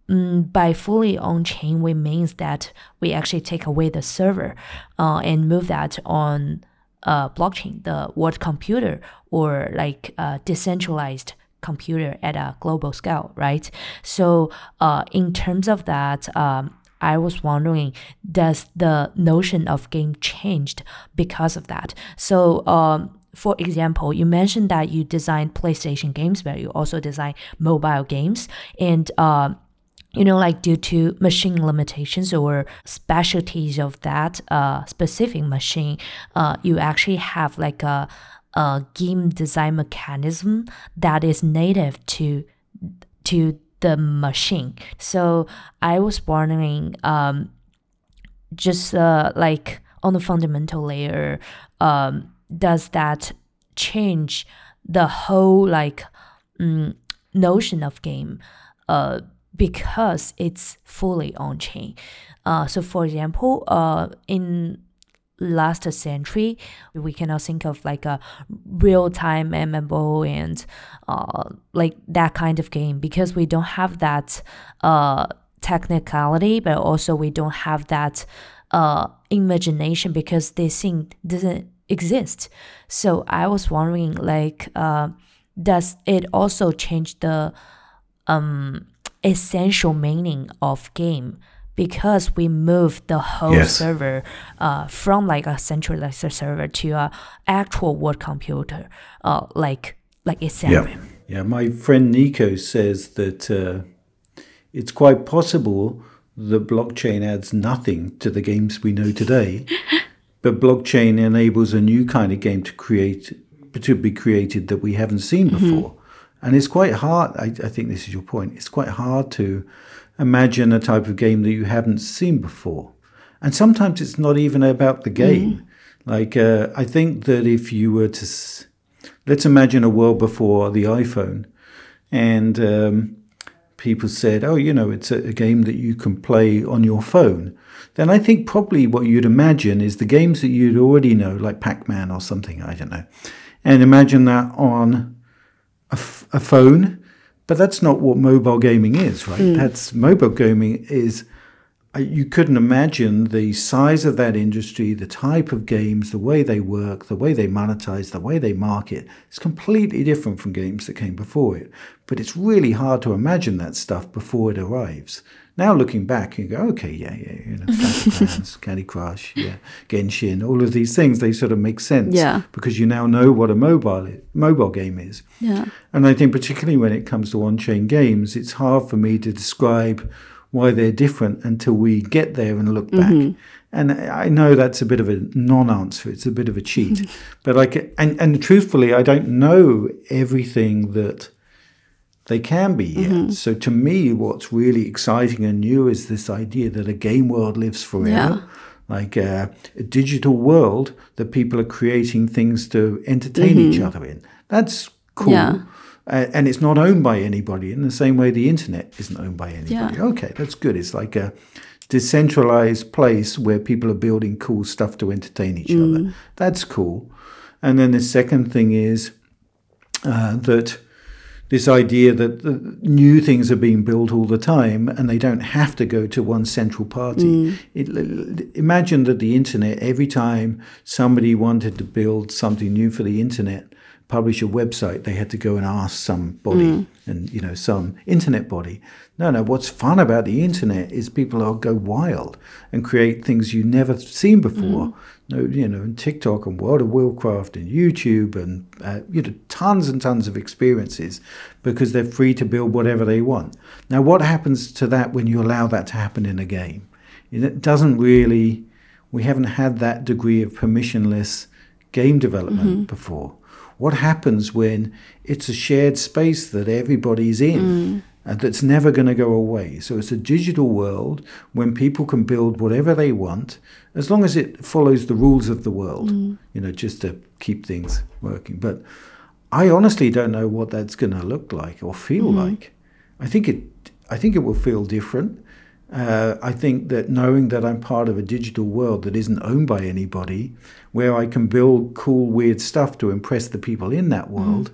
Mm, by fully on chain, we means that we actually take away the server uh, and move that on uh, blockchain, the world computer, or like decentralized computer at a global scale, right? So, uh, in terms of that, um, I was wondering, does the notion of game changed because of that? So, um, for example, you mentioned that you designed PlayStation games, but you also design mobile games, and um, you know, like due to machine limitations or specialties of that uh, specific machine, uh, you actually have like a, a game design mechanism that is native to to the machine. So I was wondering, um, just uh, like on the fundamental layer, um, does that change the whole like mm, notion of game? Uh, because it's fully on chain. Uh, so, for example, uh, in last century, we cannot think of like a real time MMO and uh, like that kind of game because we don't have that uh, technicality, but also we don't have that uh, imagination because this thing doesn't exist. So, I was wondering, like, uh, does it also change the um essential meaning of game because we move the whole Yes. server uh, from like a centralized server to a actual world computer uh, like like Ethereum. Yeah. Yeah. My friend Nico says that uh, it's quite possible that blockchain adds nothing to the games we know today, but blockchain enables a new kind of game to create to be created that we haven't seen before. And it's quite hard. I, I think this is your point. It's quite hard to imagine a type of game that you haven't seen before. And sometimes it's not even about the game. Like, uh, I think that if you were to, s- let's imagine a world before the iPhone, and um, people said, oh, you know, it's a, a game that you can play on your phone. Then I think probably what you'd imagine is the games that you'd already know, like Pac Man or something, I don't know. And imagine that on a, f- a phone, but that's not what mobile gaming is, right? Hmm. That's mobile gaming is you couldn't imagine the size of that industry, the type of games, the way they work, the way they monetize, the way they market. It's completely different from games that came before it. But it's really hard to imagine that stuff before it arrives. Now looking back, you go, okay, yeah, yeah, you know, Clans, Candy Crush, yeah, Genshin, all of these things, they sort of make sense Yeah. because you now know what a mobile i- mobile game is. Yeah. And I think particularly when it comes to on-chain games, it's hard for me to describe why they're different until we get there and look back. Mm-hmm. And I know that's a bit of a non-answer. It's a bit of a cheat. but like, and, and truthfully, I don't know everything that they can be yet. Mm-hmm. So to me, what's really exciting and new is this idea that a game world lives forever. Yeah. Like uh, a digital world that people are creating things to entertain each mm-hmm. other in. That's cool. Yeah. Uh, and it's not owned by anybody in the same way the internet isn't owned by anybody. Yeah. Okay, that's good. It's like a decentralized place where people are building cool stuff to entertain each other. That's cool. And then the second thing is uh, that this idea that the new things are being built all the time and they don't have to go to one central party. It, imagine that the internet, every time somebody wanted to build something new for the internet, publish a website, they had to go and ask somebody mm. and you know some internet body. No, no. What's fun about the internet is people will go wild and create things you've never seen before. Mm. No, you know, and TikTok and World of Warcraft and YouTube and uh, you know tons and tons of experiences because they're free to build whatever they want. Now, what happens to that when you allow that to happen in a game? It doesn't really. We haven't had that degree of permissionless game development mm-hmm. before. What happens when it's a shared space that everybody's in and that's never going to go away? So it's a digital world when people can build whatever they want as long as it follows the rules of the world, mm. you know, just to keep things working. But I honestly don't know what that's going to look like or feel mm-hmm. like. I think it. I think it will feel different. Uh, I think that knowing that I'm part of a digital world that isn't owned by anybody, where I can build cool, weird stuff to impress the people in that world,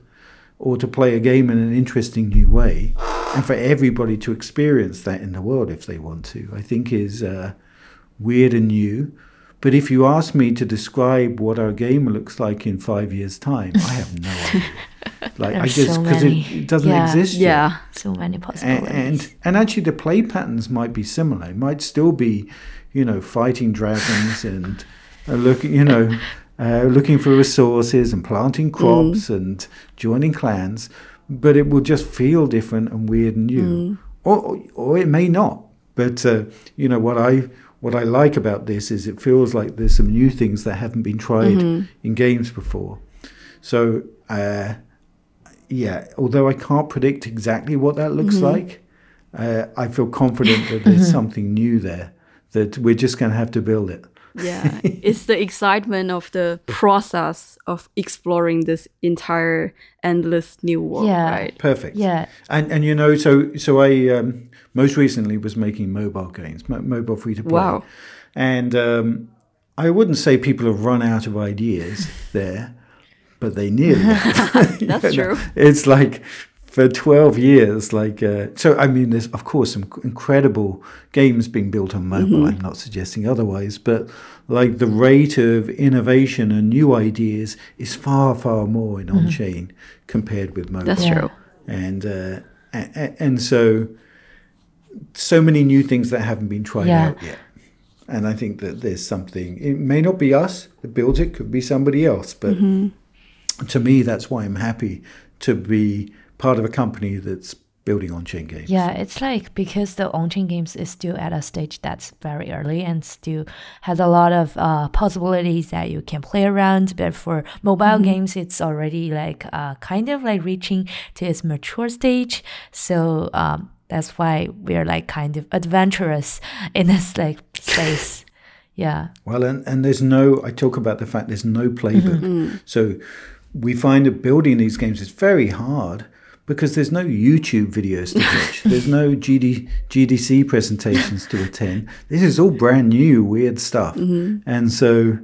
or to play a game in an interesting new way, and for everybody to experience that in the world if they want to, I think is uh, weird and new. But if you ask me to describe what our game looks like in five years' time, I have no idea. Like I There's just so because it, it doesn't Yeah. exist yet Yeah. So many possibilities. and and actually the play patterns might be similar. It might still be, you know, fighting dragons and uh, looking, you know, uh, looking for resources and planting crops and joining clans, but it will just feel different and weird and new, or, or or it may not. But uh, you know what I what I like about this is it feels like there's some new things that haven't been tried in games before. So. Uh, yeah, although I can't predict exactly what that looks like, uh, I feel confident that there's something new there that we're just going to have to build it. Yeah, it's the excitement of the process of exploring this entire endless new world, Yeah. right? Perfect. yeah. And and you know, so so I um, most recently was making mobile games, mo- mobile free to play. Wow. And um, I wouldn't say people have run out of ideas there, but they nearly. That's true. It's like for 12 years, like, uh, so I mean, there's of course some incredible games being built on mobile. Mm-hmm. I'm not suggesting otherwise, but like the rate of innovation and new ideas is far, far more in on chain compared with mobile. Mm-hmm. That's true. And, uh, and, and so, so many new things that haven't been tried Yeah. out yet. And I think that there's something, it may not be us that builds it, could be somebody else. But to me, that's why I'm happy to be part of a company that's building on chain games. Yeah, it's like because the on-chain games is still at a stage that's very early and still has a lot of uh, possibilities that you can play around. But for mobile games, it's already like uh, kind of like reaching to its mature stage. So um, that's why we're like kind of adventurous in this like space. Yeah. Well, and, and there's no, I talk about the fact there's no playbook. So we find that building these games is very hard because there's no YouTube videos to watch. there's no GD, GDC presentations to attend. This is all brand new, weird stuff. Mm-hmm. And so,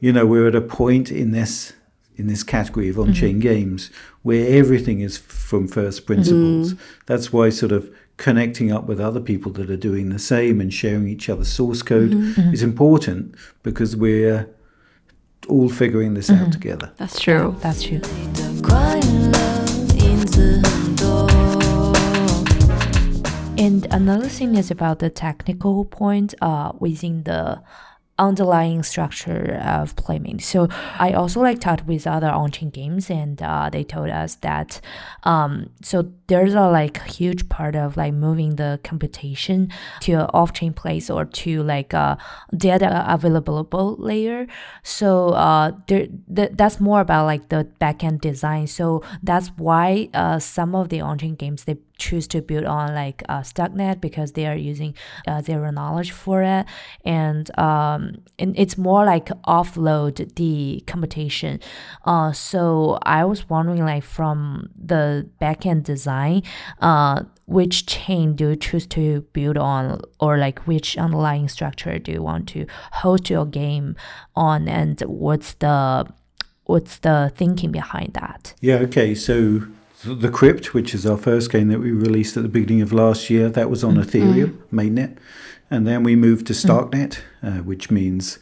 you know, we're at a point in this in this category of on-chain mm-hmm. games where everything is from first principles. Mm-hmm. That's why sort of connecting up with other people that are doing the same and sharing each other's source code is important because we're all figuring this mm-hmm. out together. That's true. That's true. And another thing is about the technical point uh, within the underlying structure of Playmint. So I also like talked with other on-chain games, and uh, they told us that um, so there's a like huge part of like moving the computation to an off-chain place or to like a data available layer. So uh, there th- that's more about like the backend design. So that's why uh, some of the on-chain games they choose to build on like uh, Starknet because they are using uh, zero knowledge for it, and um, and it's more like offload the computation. Uh, so I was wondering like from the backend design, uh, which chain do you choose to build on, or like which underlying structure do you want to host your game on, and what's the what's the thinking behind that? Yeah, okay. So the Crypt, which is our first game that we released at the beginning of last year, that was on Ethereum mainnet, and then we moved to Starknet, uh, which means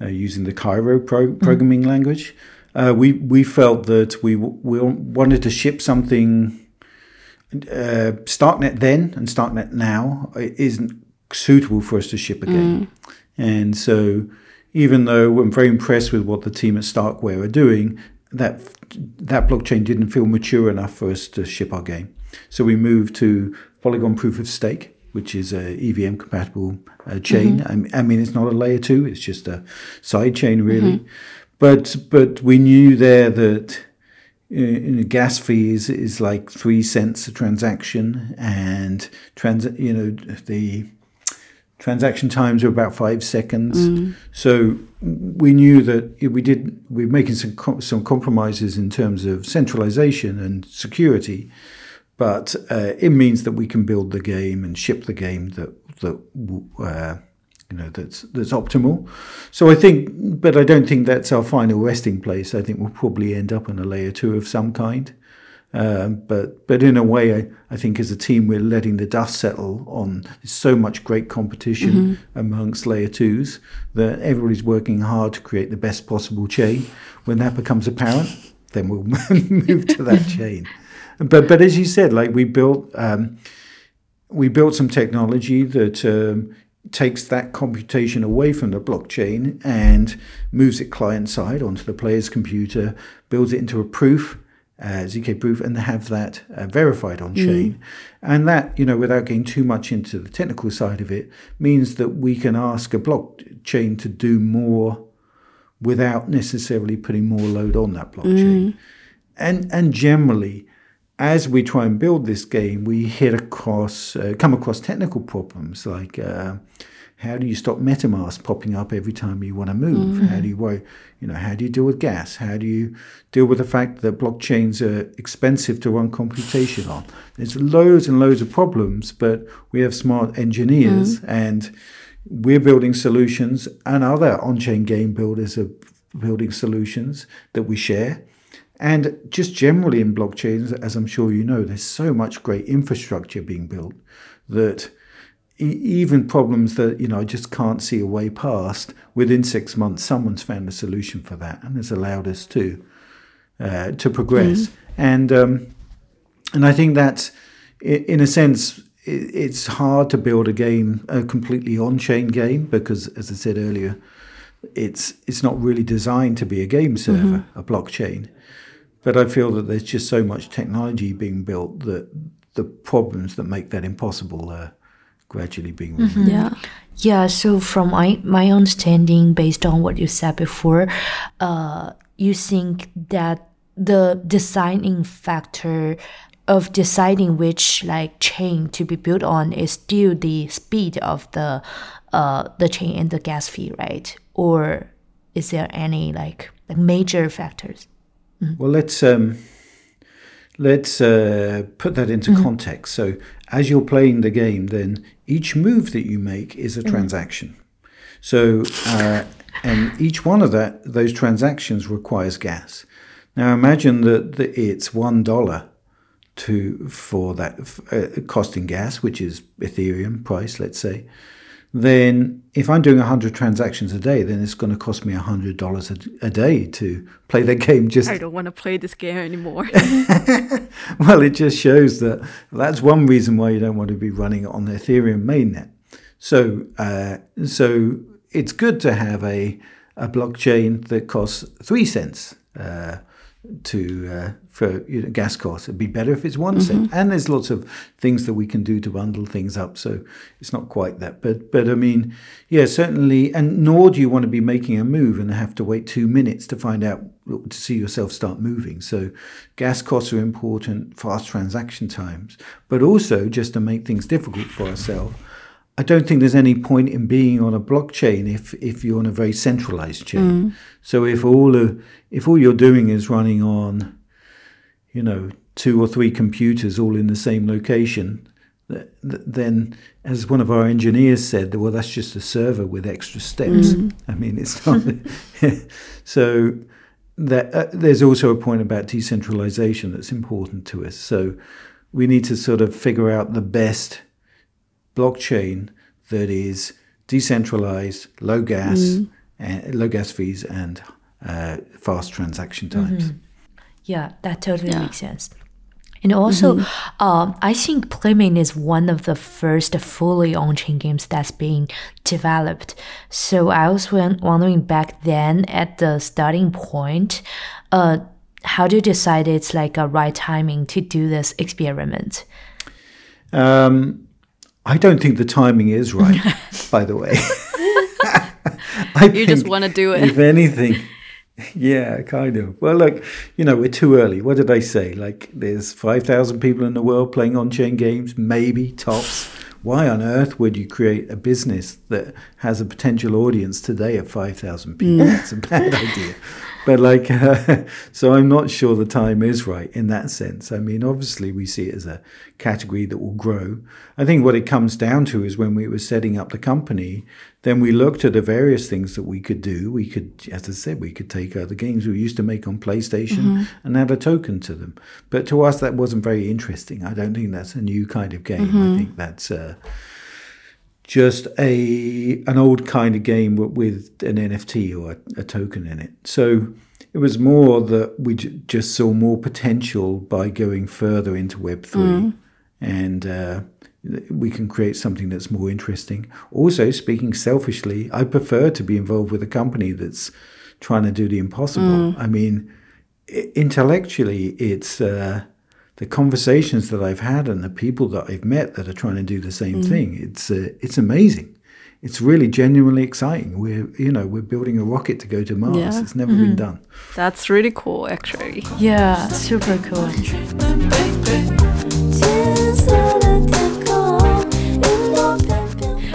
uh, using the Cairo pro- programming language. Uh, we we felt that we we wanted to ship something. Uh, Starknet then and Starknet now isn't suitable for us to ship a game, and so even though I'm very impressed with what the team at Starkware are doing, that that blockchain didn't feel mature enough for us to ship our game. So we moved to Polygon Proof of Stake, which is a EVM compatible uh, chain. I, mean, I mean, it's not a layer two; it's just a side chain, really. But but we knew there that uh, you know, gas fees is like three cents a transaction, and trans you know the transaction times are about five seconds. So we knew that we did we were making some com- some compromises in terms of centralization and security, but uh, it means that we can build the game and ship the game that that uh, you know that's that's optimal. So I think, but I don't think that's our final resting place. I think we'll probably end up on a layer two of some kind. Um, but but in a way, I, I think as a team we're letting the dust settle on there's so much great competition amongst layer twos that everybody's working hard to create the best possible chain. When that becomes apparent, then we'll move to that chain. But but as you said, like we built um, we built some technology that um, takes that computation away from the blockchain and moves it client side onto the player's computer, builds it into a proof, uh, ZK proof, and have that uh, verified on chain. And that, you know, without getting too much into the technical side of it, means that we can ask a blockchain to do more without necessarily putting more load on that blockchain. And and generally, as we try and build this game, we hit across, uh, come across technical problems like uh, how do you stop MetaMask popping up every time you want to move? Mm-hmm. How do you, you know, how do you deal with gas? How do you deal with the fact that blockchains are expensive to run computation on? There's loads and loads of problems, but we have smart engineers mm-hmm. and we're building solutions, and other on-chain game builders are building solutions that we share. And just generally in blockchains, as I'm sure you know, there's so much great infrastructure being built that even problems that you know I just can't see a way past, within six months, someone's found a solution for that, and has allowed us to uh, to progress. And um, and I think that's, in a sense, it's hard to build a game, a completely on-chain game, because as I said earlier, it's it's not really designed to be a game server, a blockchain. But I feel that there's just so much technology being built that the problems that make that impossible are gradually being removed. Yeah. Yeah, so from my, my understanding, based on what you said before, uh, you think that the designing factor of deciding which like chain to be built on is still the speed of the uh, the chain and the gas fee, right? Or is there any like, like major factors? Well, let's um, let's uh, put that into context. So, as you're playing the game, then each move that you make is a transaction. So, uh, and each one of that those transactions requires gas. Now, imagine that, that it's one dollar to for that uh, costing gas, which is Ethereum price, let's say. Then, if I'm doing 100 transactions a day, then it's going to cost me $100 a, a day to play the game just I don't want to play this game anymore. well, it just shows that that's one reason why you don't want to be running it on the Ethereum mainnet. So, uh, so it's good to have a a blockchain that costs three cents uh, to uh, for you know, gas costs. It'd be better if it's one cent. And there's lots of things that we can do to bundle things up. So it's not quite that. But but I mean, yeah, certainly. And nor do you want to be making a move and have to wait two minutes to find out to see yourself start moving. So gas costs are important, fast transaction times, but also just to make things difficult for ourselves. I don't think there's any point in being on a blockchain if, if you're on a very centralized chain. So if all of, if all you're doing is running on, you know, two or three computers all in the same location, th- th- then, as one of our engineers said, well, that's just a server with extra steps. I mean, it's not. so that uh, there's also a point about decentralization that's important to us. So we need to sort of figure out the best blockchain that is decentralized, low gas, and low gas fees, and uh, fast transaction times. Yeah, that totally Yeah. makes sense. And also, um, I think Playmint is one of the first fully on-chain games that's being developed. So I was wondering back then at the starting point, uh, how do you decide it's like a right timing to do this experiment? Um, I don't think the timing is right, by the way. You just want to do it. If anything, yeah, kind of. Well, look, you know, we're too early. What did I say? Like, there's 5,000 people in the world playing on chain games, maybe tops. Why on earth would you create a business that has a potential audience today of 5,000 people? Mm. That's a bad idea. But, like, uh, so I'm not sure the time is right in that sense. I mean, obviously, we see it as a category that will grow. I think what it comes down to is when we were setting up the company, then we looked at the various things that we could do. We could, as I said, we could take the games we used to make on PlayStation and add a token to them. But to us, that wasn't very interesting. I don't think that's a new kind of game. I think that's uh, just a an old kind of game with an NFT or a, a token in it. So it was more that we j- just saw more potential by going further into Web three, and uh, we can create something that's more interesting. Also, speaking selfishly, I prefer to be involved with a company that's trying to do the impossible. I mean, i- intellectually, it's. Uh, the conversations that I've had and the people that I've met that are trying to do the same mm. thing. It's uh, it's amazing. It's really genuinely exciting. We're you know we're building a rocket to go to Mars. Yeah. It's never mm. been mm-hmm. done. That's really cool, actually. Yeah, super cool.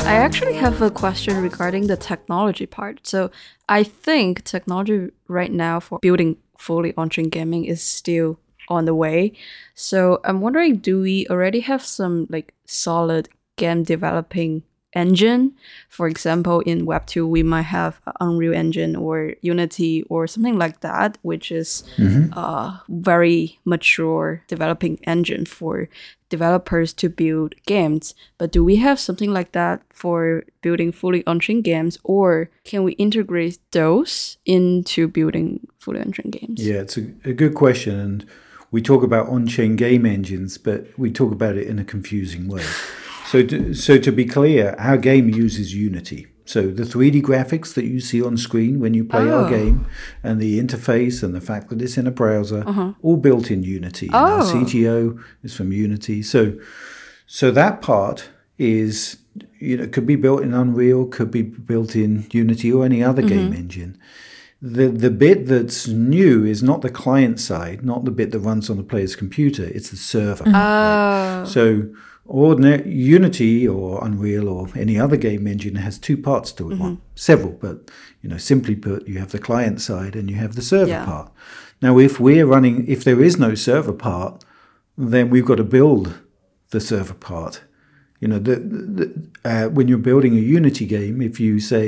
I actually have a question regarding the technology part. So I think technology right now for building fully on-chain gaming is still on the way. So I'm wondering, do we already have some like solid game developing engine? For example, in Web two, we might have Unreal Engine or Unity or something like that, which is a very mature developing engine for developers to build games. But do we have something like that for building fully on-chain games, or can we integrate those into building fully on-chain games? Yeah, it's a, a good question, and we talk about on-chain game engines, but we talk about it in a confusing way. So, to, so to be clear, our game uses Unity. So the 3D graphics that you see on screen when you play our Oh. game, and the interface, and the fact that it's in a browser, all built in Unity. And our Uh-huh. Oh. CTO is from Unity. So, so that part is you know could be built in Unreal, could be built in Unity or any other Mm-hmm. game engine. The the bit that's new is not the client side, not the bit that runs on the player's computer. It's the server. Mm-hmm. Oh, So ordinary Unity or Unreal or any other game engine has two parts to it. Mm-hmm. Well, several, but you know, simply put, you have the client side and you have the server Yeah. part. Now, if we're running, if there is no server part, then we've got to build the server part. You know, the, the, uh, when you're building a Unity game, if you say,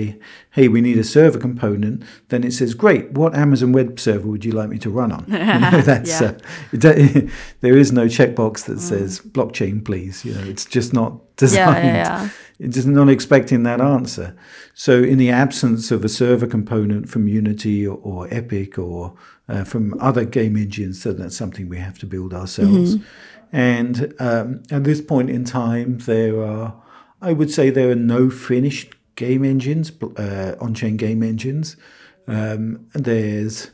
"Hey, we need a server component," then it says, "Great, what Amazon Web Server would you like me to run on?" You know, that's Yeah. uh, there is no checkbox that says blockchain, please. You know, it's just not designed. yeah, yeah. It's just not expecting that answer. So, in the absence of a server component from Unity or, or Epic or uh, from other game engines, so that's something we have to build ourselves. And um, at this point in time, there are, I would say, there are no finished game engines, uh, on-chain game engines. Um, there's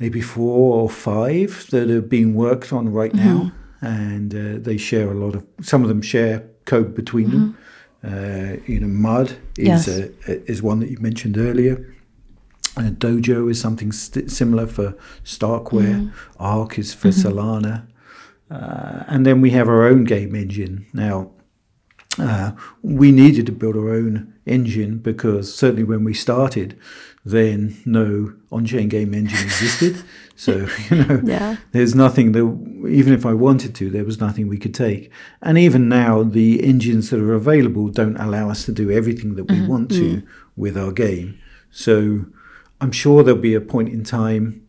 maybe four or five that are being worked on right now, and uh, they share a lot of. Some of them share code between them. Uh, you know, MUD is Yes. uh, is one that you mentioned earlier. Uh, Dojo is something st- similar for Starkware. Arc is for Solana, uh, and then we have our own game engine now. Uh, we needed to build our own engine because certainly when we started, then no on-chain game engine existed. So you know, Yeah. there's nothing that even if I wanted to, there was nothing we could take. And even now, the engines that are available don't allow us to do everything that we want to with our game. So I'm sure there'll be a point in time,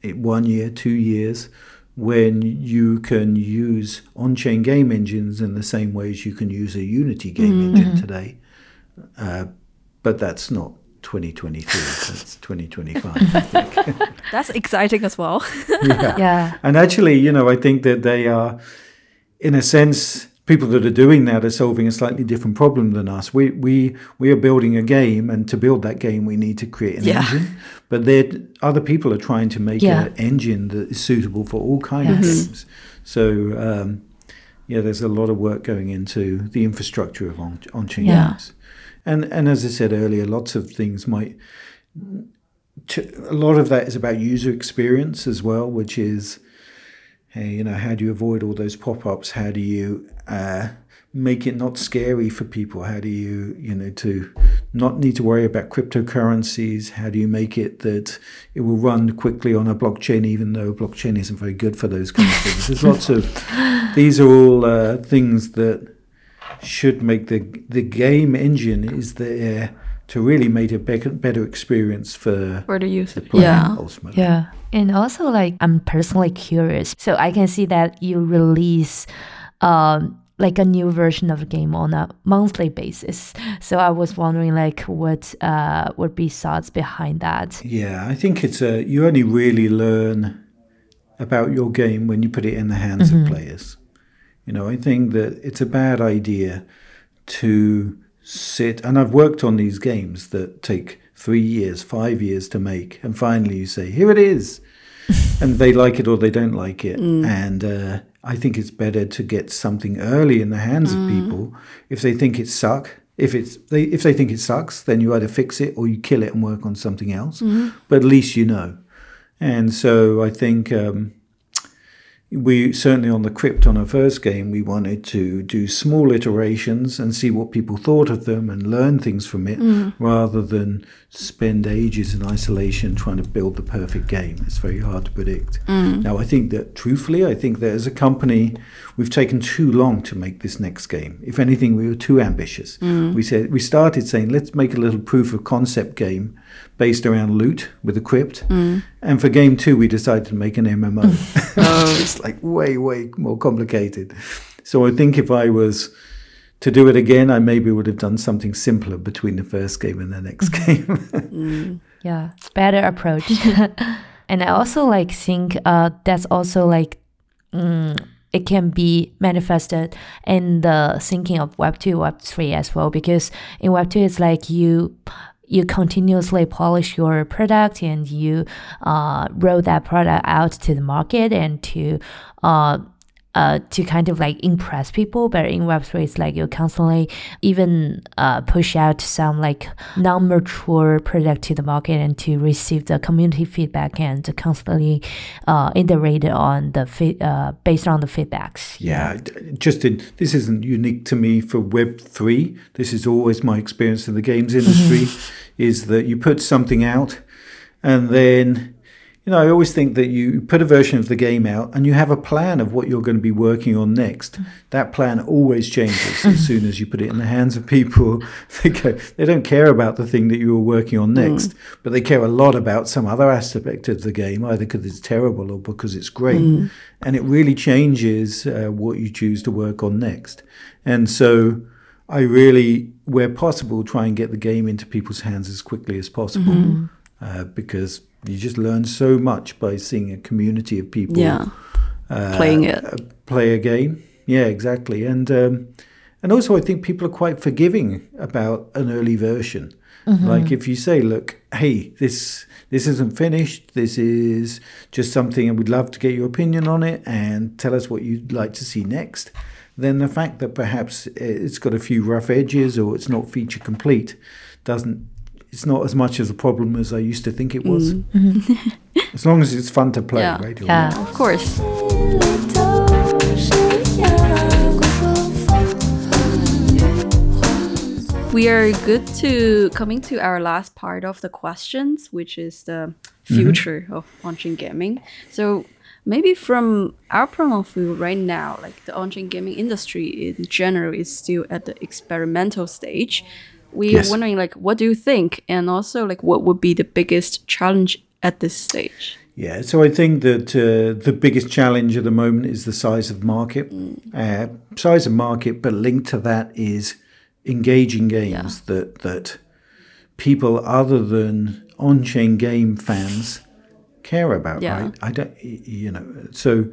it- one year, two years, when you can use on-chain game engines in the same way as you can use a Unity game engine today. Uh, but that's not 2023. that's 2025. I think. That's exciting as well. yeah. Yeah. And actually, you know, I think that they are, in a sense, people that are doing that are solving a slightly different problem than us. We we we are building a game, and to build that game, we need to create an Yeah. engine. But there, other people are trying to make Yeah. an engine that is suitable for all kinds of Yes. games. So. Um, yeah, there's a lot of work going into the infrastructure of on, on-chain Yeah. games, and and as I said earlier, lots of things might. ch- A lot of that is about user experience as well, which is hey, you know, how do you avoid all those pop-ups? How do you uh, make it not scary for people? How do you, you know, to not need to worry about cryptocurrencies? How do you make it that it will run quickly on a blockchain, even though blockchain isn't very good for those kind of things? There's lots of these are all uh, things that should make the the game engine is there to really make a better, better experience for For the user. the Yeah. ultimately. Yeah. And also like I'm personally curious. So I can see that you release um like a new version of the game on a monthly basis. So I was wondering like what uh would be thoughts behind that. Yeah, I think it's a you only really learn about your game when you put it in the hands of players. You know, I think that it's a bad idea to sit and I've worked on these games that take 3 years, 5 years to make and finally you say, "Here it is." and they like it or they don't like it. And uh, I think it's better to get something early in the hands of mm. people. If they think it suck, if it's they if they think it sucks, then you either fix it or you kill it and work on something else. Mm-hmm. But at least you know. And so I think um, we certainly on the crypt on our first game we wanted to do small iterations and see what people thought of them and learn things from it mm. rather than spend ages in isolation trying to build the perfect game. It's very hard to predict. Mm. Now i think that truthfully i think that as a company we've taken too long to make this next game. If anything we were too ambitious. Mm. We said we started saying let's make a little proof of concept game based around loot with the crypt mm. and for game two we decided to make an mmo oh. it's like way way more complicated. So i think if i was to do it again i maybe would have done something simpler between the first game and the next game Yeah, better approach. and I also like think uh that's also like mm, it can be manifested in the thinking of Web two, Web three as well. Because in Web two, it's like you you continuously polish your product and you uh, roll that product out to the market and to uh, uh, to kind of like impress people. But in Web3, it's like you constantly even uh, push out some like non mature product to the market and to receive the community feedback and to constantly uh, iterate on the fe- uh, based on the feedbacks. Yeah, d- just in, this isn't unique to me for Web three. This is always my experience in the games industry, is that you put something out, and then, you know, I always think that you put a version of the game out, and you have a plan of what you're going to be working on next. That plan always changes as soon as you put it in the hands of people. They go, they don't care about the thing that you were working on next, but they care a lot about some other aspect of the game, either because it's terrible or because it's great. And it really changes uh, what you choose to work on next. And so I really, where possible, try and get the game into people's hands as quickly as possible uh, because you just learn so much by seeing a community of people Yeah. uh, Playing it. uh, play a game. Yeah, exactly. And um, and also, I think people are quite forgiving about an early version. Like if you say, "Look, hey, this this isn't finished. This is just something, and we'd love to get your opinion on it, and tell us what you'd like to see next." Then the fact that perhaps it's got a few rough edges or it's not feature complete doesn't it's not as much as a problem as I used to think it was. Mm-hmm. as long as it's fun to play, yeah. right? Yeah, of course. We are good to coming to our last part of the questions, which is the mm-hmm. future mm-hmm. of on-chain gaming. So maybe from our point of view right now, like the on-chain gaming industry in general is still at the experimental stage. We're Yes. wondering like what do you think? And also like what would be the biggest challenge at this stage? Yeah, so I think that uh, the biggest challenge at the moment is the size of market. Uh, size of market, but linked to that is engaging games that that people other than on-chain game fans care about. Yeah. Right? I don't, you know, so.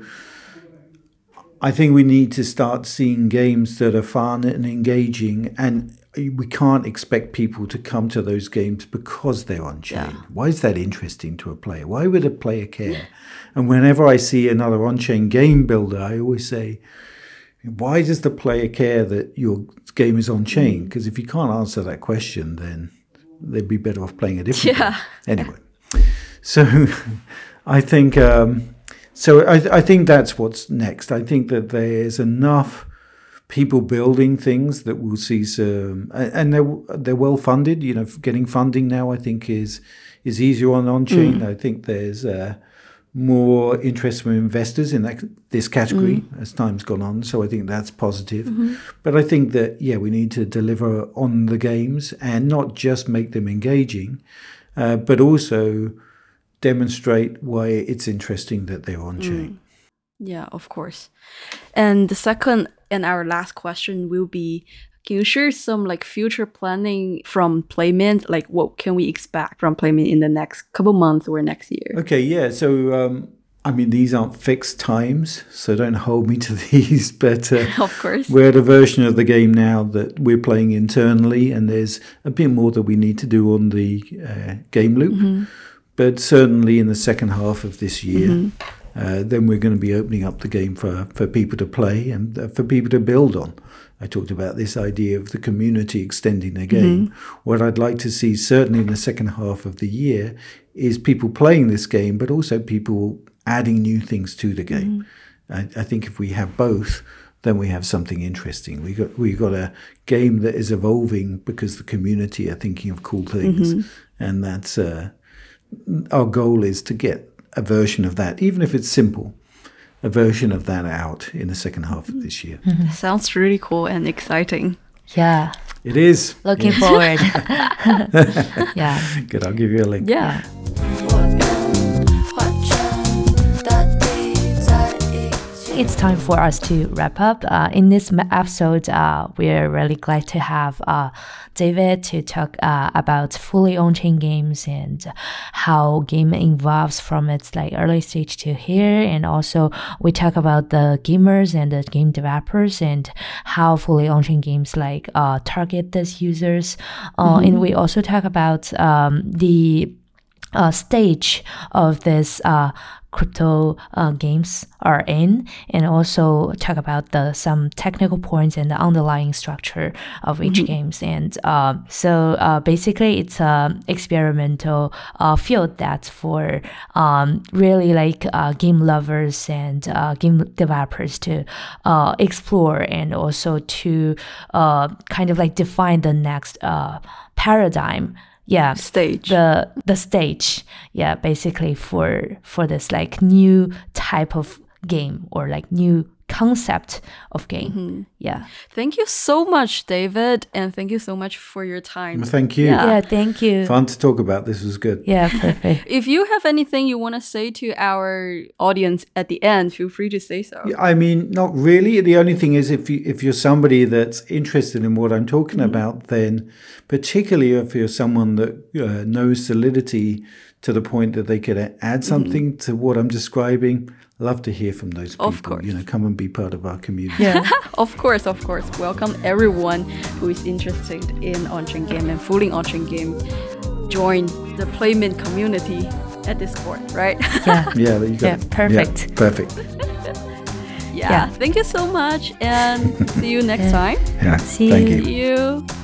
I think we need to start seeing games that are fun and engaging, and we can't expect people to come to those games because they're on chain. Yeah. Why is that interesting to a player? Why would a player care? And whenever I see another on chain game builder, I always say, why does the player care that your game is on Mm. chain? Because if you can't answer that question, then they'd be better off playing a different Yeah. game. Anyway, so I think um, so. I, I think that's what's next. I think that there's enough people building things that we'll see some, and they're they're well funded. You know, getting funding now I think is is easier on on chain. I think there's uh, more interest from investors in that this category as time's gone on. So I think that's positive. But I think that yeah, we need to deliver on the games and not just make them engaging, uh, but also demonstrate why it's interesting that they're on chain. Yeah, of course. And the second and our last question will be can you share some like future planning from Playmint? Like what can we expect from Playmint in the next couple months or next year? Okay, yeah. So, um, I mean, these aren't fixed times, so don't hold me to these. But uh, Of course. we're at a version of the game now that we're playing internally, and there's a bit more that we need to do on the uh, game loop. But certainly in the second half of this year, uh, then we're going to be opening up the game for, for people to play and uh, for people to build on. I talked about this idea of the community extending the game. What I'd like to see, certainly in the second half of the year, is people playing this game, but also people adding new things to the game. I, I think if we have both, then we have something interesting. We got we got a game that is evolving because the community are thinking of cool things, and that's uh, our goal is to get a version of that, even if it's simple, a version of that out in the second half of this year. Mm-hmm. Sounds really cool and exciting. Yeah. It is. Looking Yeah. forward. yeah. Good. I'll give you a link. Yeah. It's time for us to wrap up. Uh, in this episode, uh, we're really glad to have uh, David to talk uh, about fully on-chain games and how game evolves from its like early stage to here, and also we talk about the gamers and the game developers and how fully on-chain games like uh, target these users. Uh, And we also talk about um, the uh, stage of this uh, crypto uh, games are in, and also talk about the some technical points and the underlying structure of each games. And um, so uh, basically, it's a experimental uh, field that's for um, really like uh, game lovers and uh, game developers to uh, explore and also to uh, kind of like define the next uh, paradigm. Yeah, Stage. the the stage yeah basically for for this like new type of game or like new concept of game mm-hmm. yeah Thank you so much, David, and thank you so much for your time. Thank you. Yeah. yeah thank you Fun to talk about. This was good. yeah perfect If you have anything you want to say to our audience at the end, feel free to say so. Yeah, I mean, not really. The only thing is, if you if you're somebody that's interested in what I'm talking mm-hmm. about, then particularly if you're someone that uh, knows Solidity to the point that they could add mm-hmm. something to what I'm describing, love to hear from those people. Of course. You know, come and be part of our community. yeah Of course, of course. Welcome everyone who is interested in on-chain game and fully on-chain game. Join the Playmint community at Discord, right? yeah Yeah, there you go. Yeah, perfect. perfect. yeah. Yeah. Thank you so much and see you next Yeah. time. Yeah. See thank you. you. You.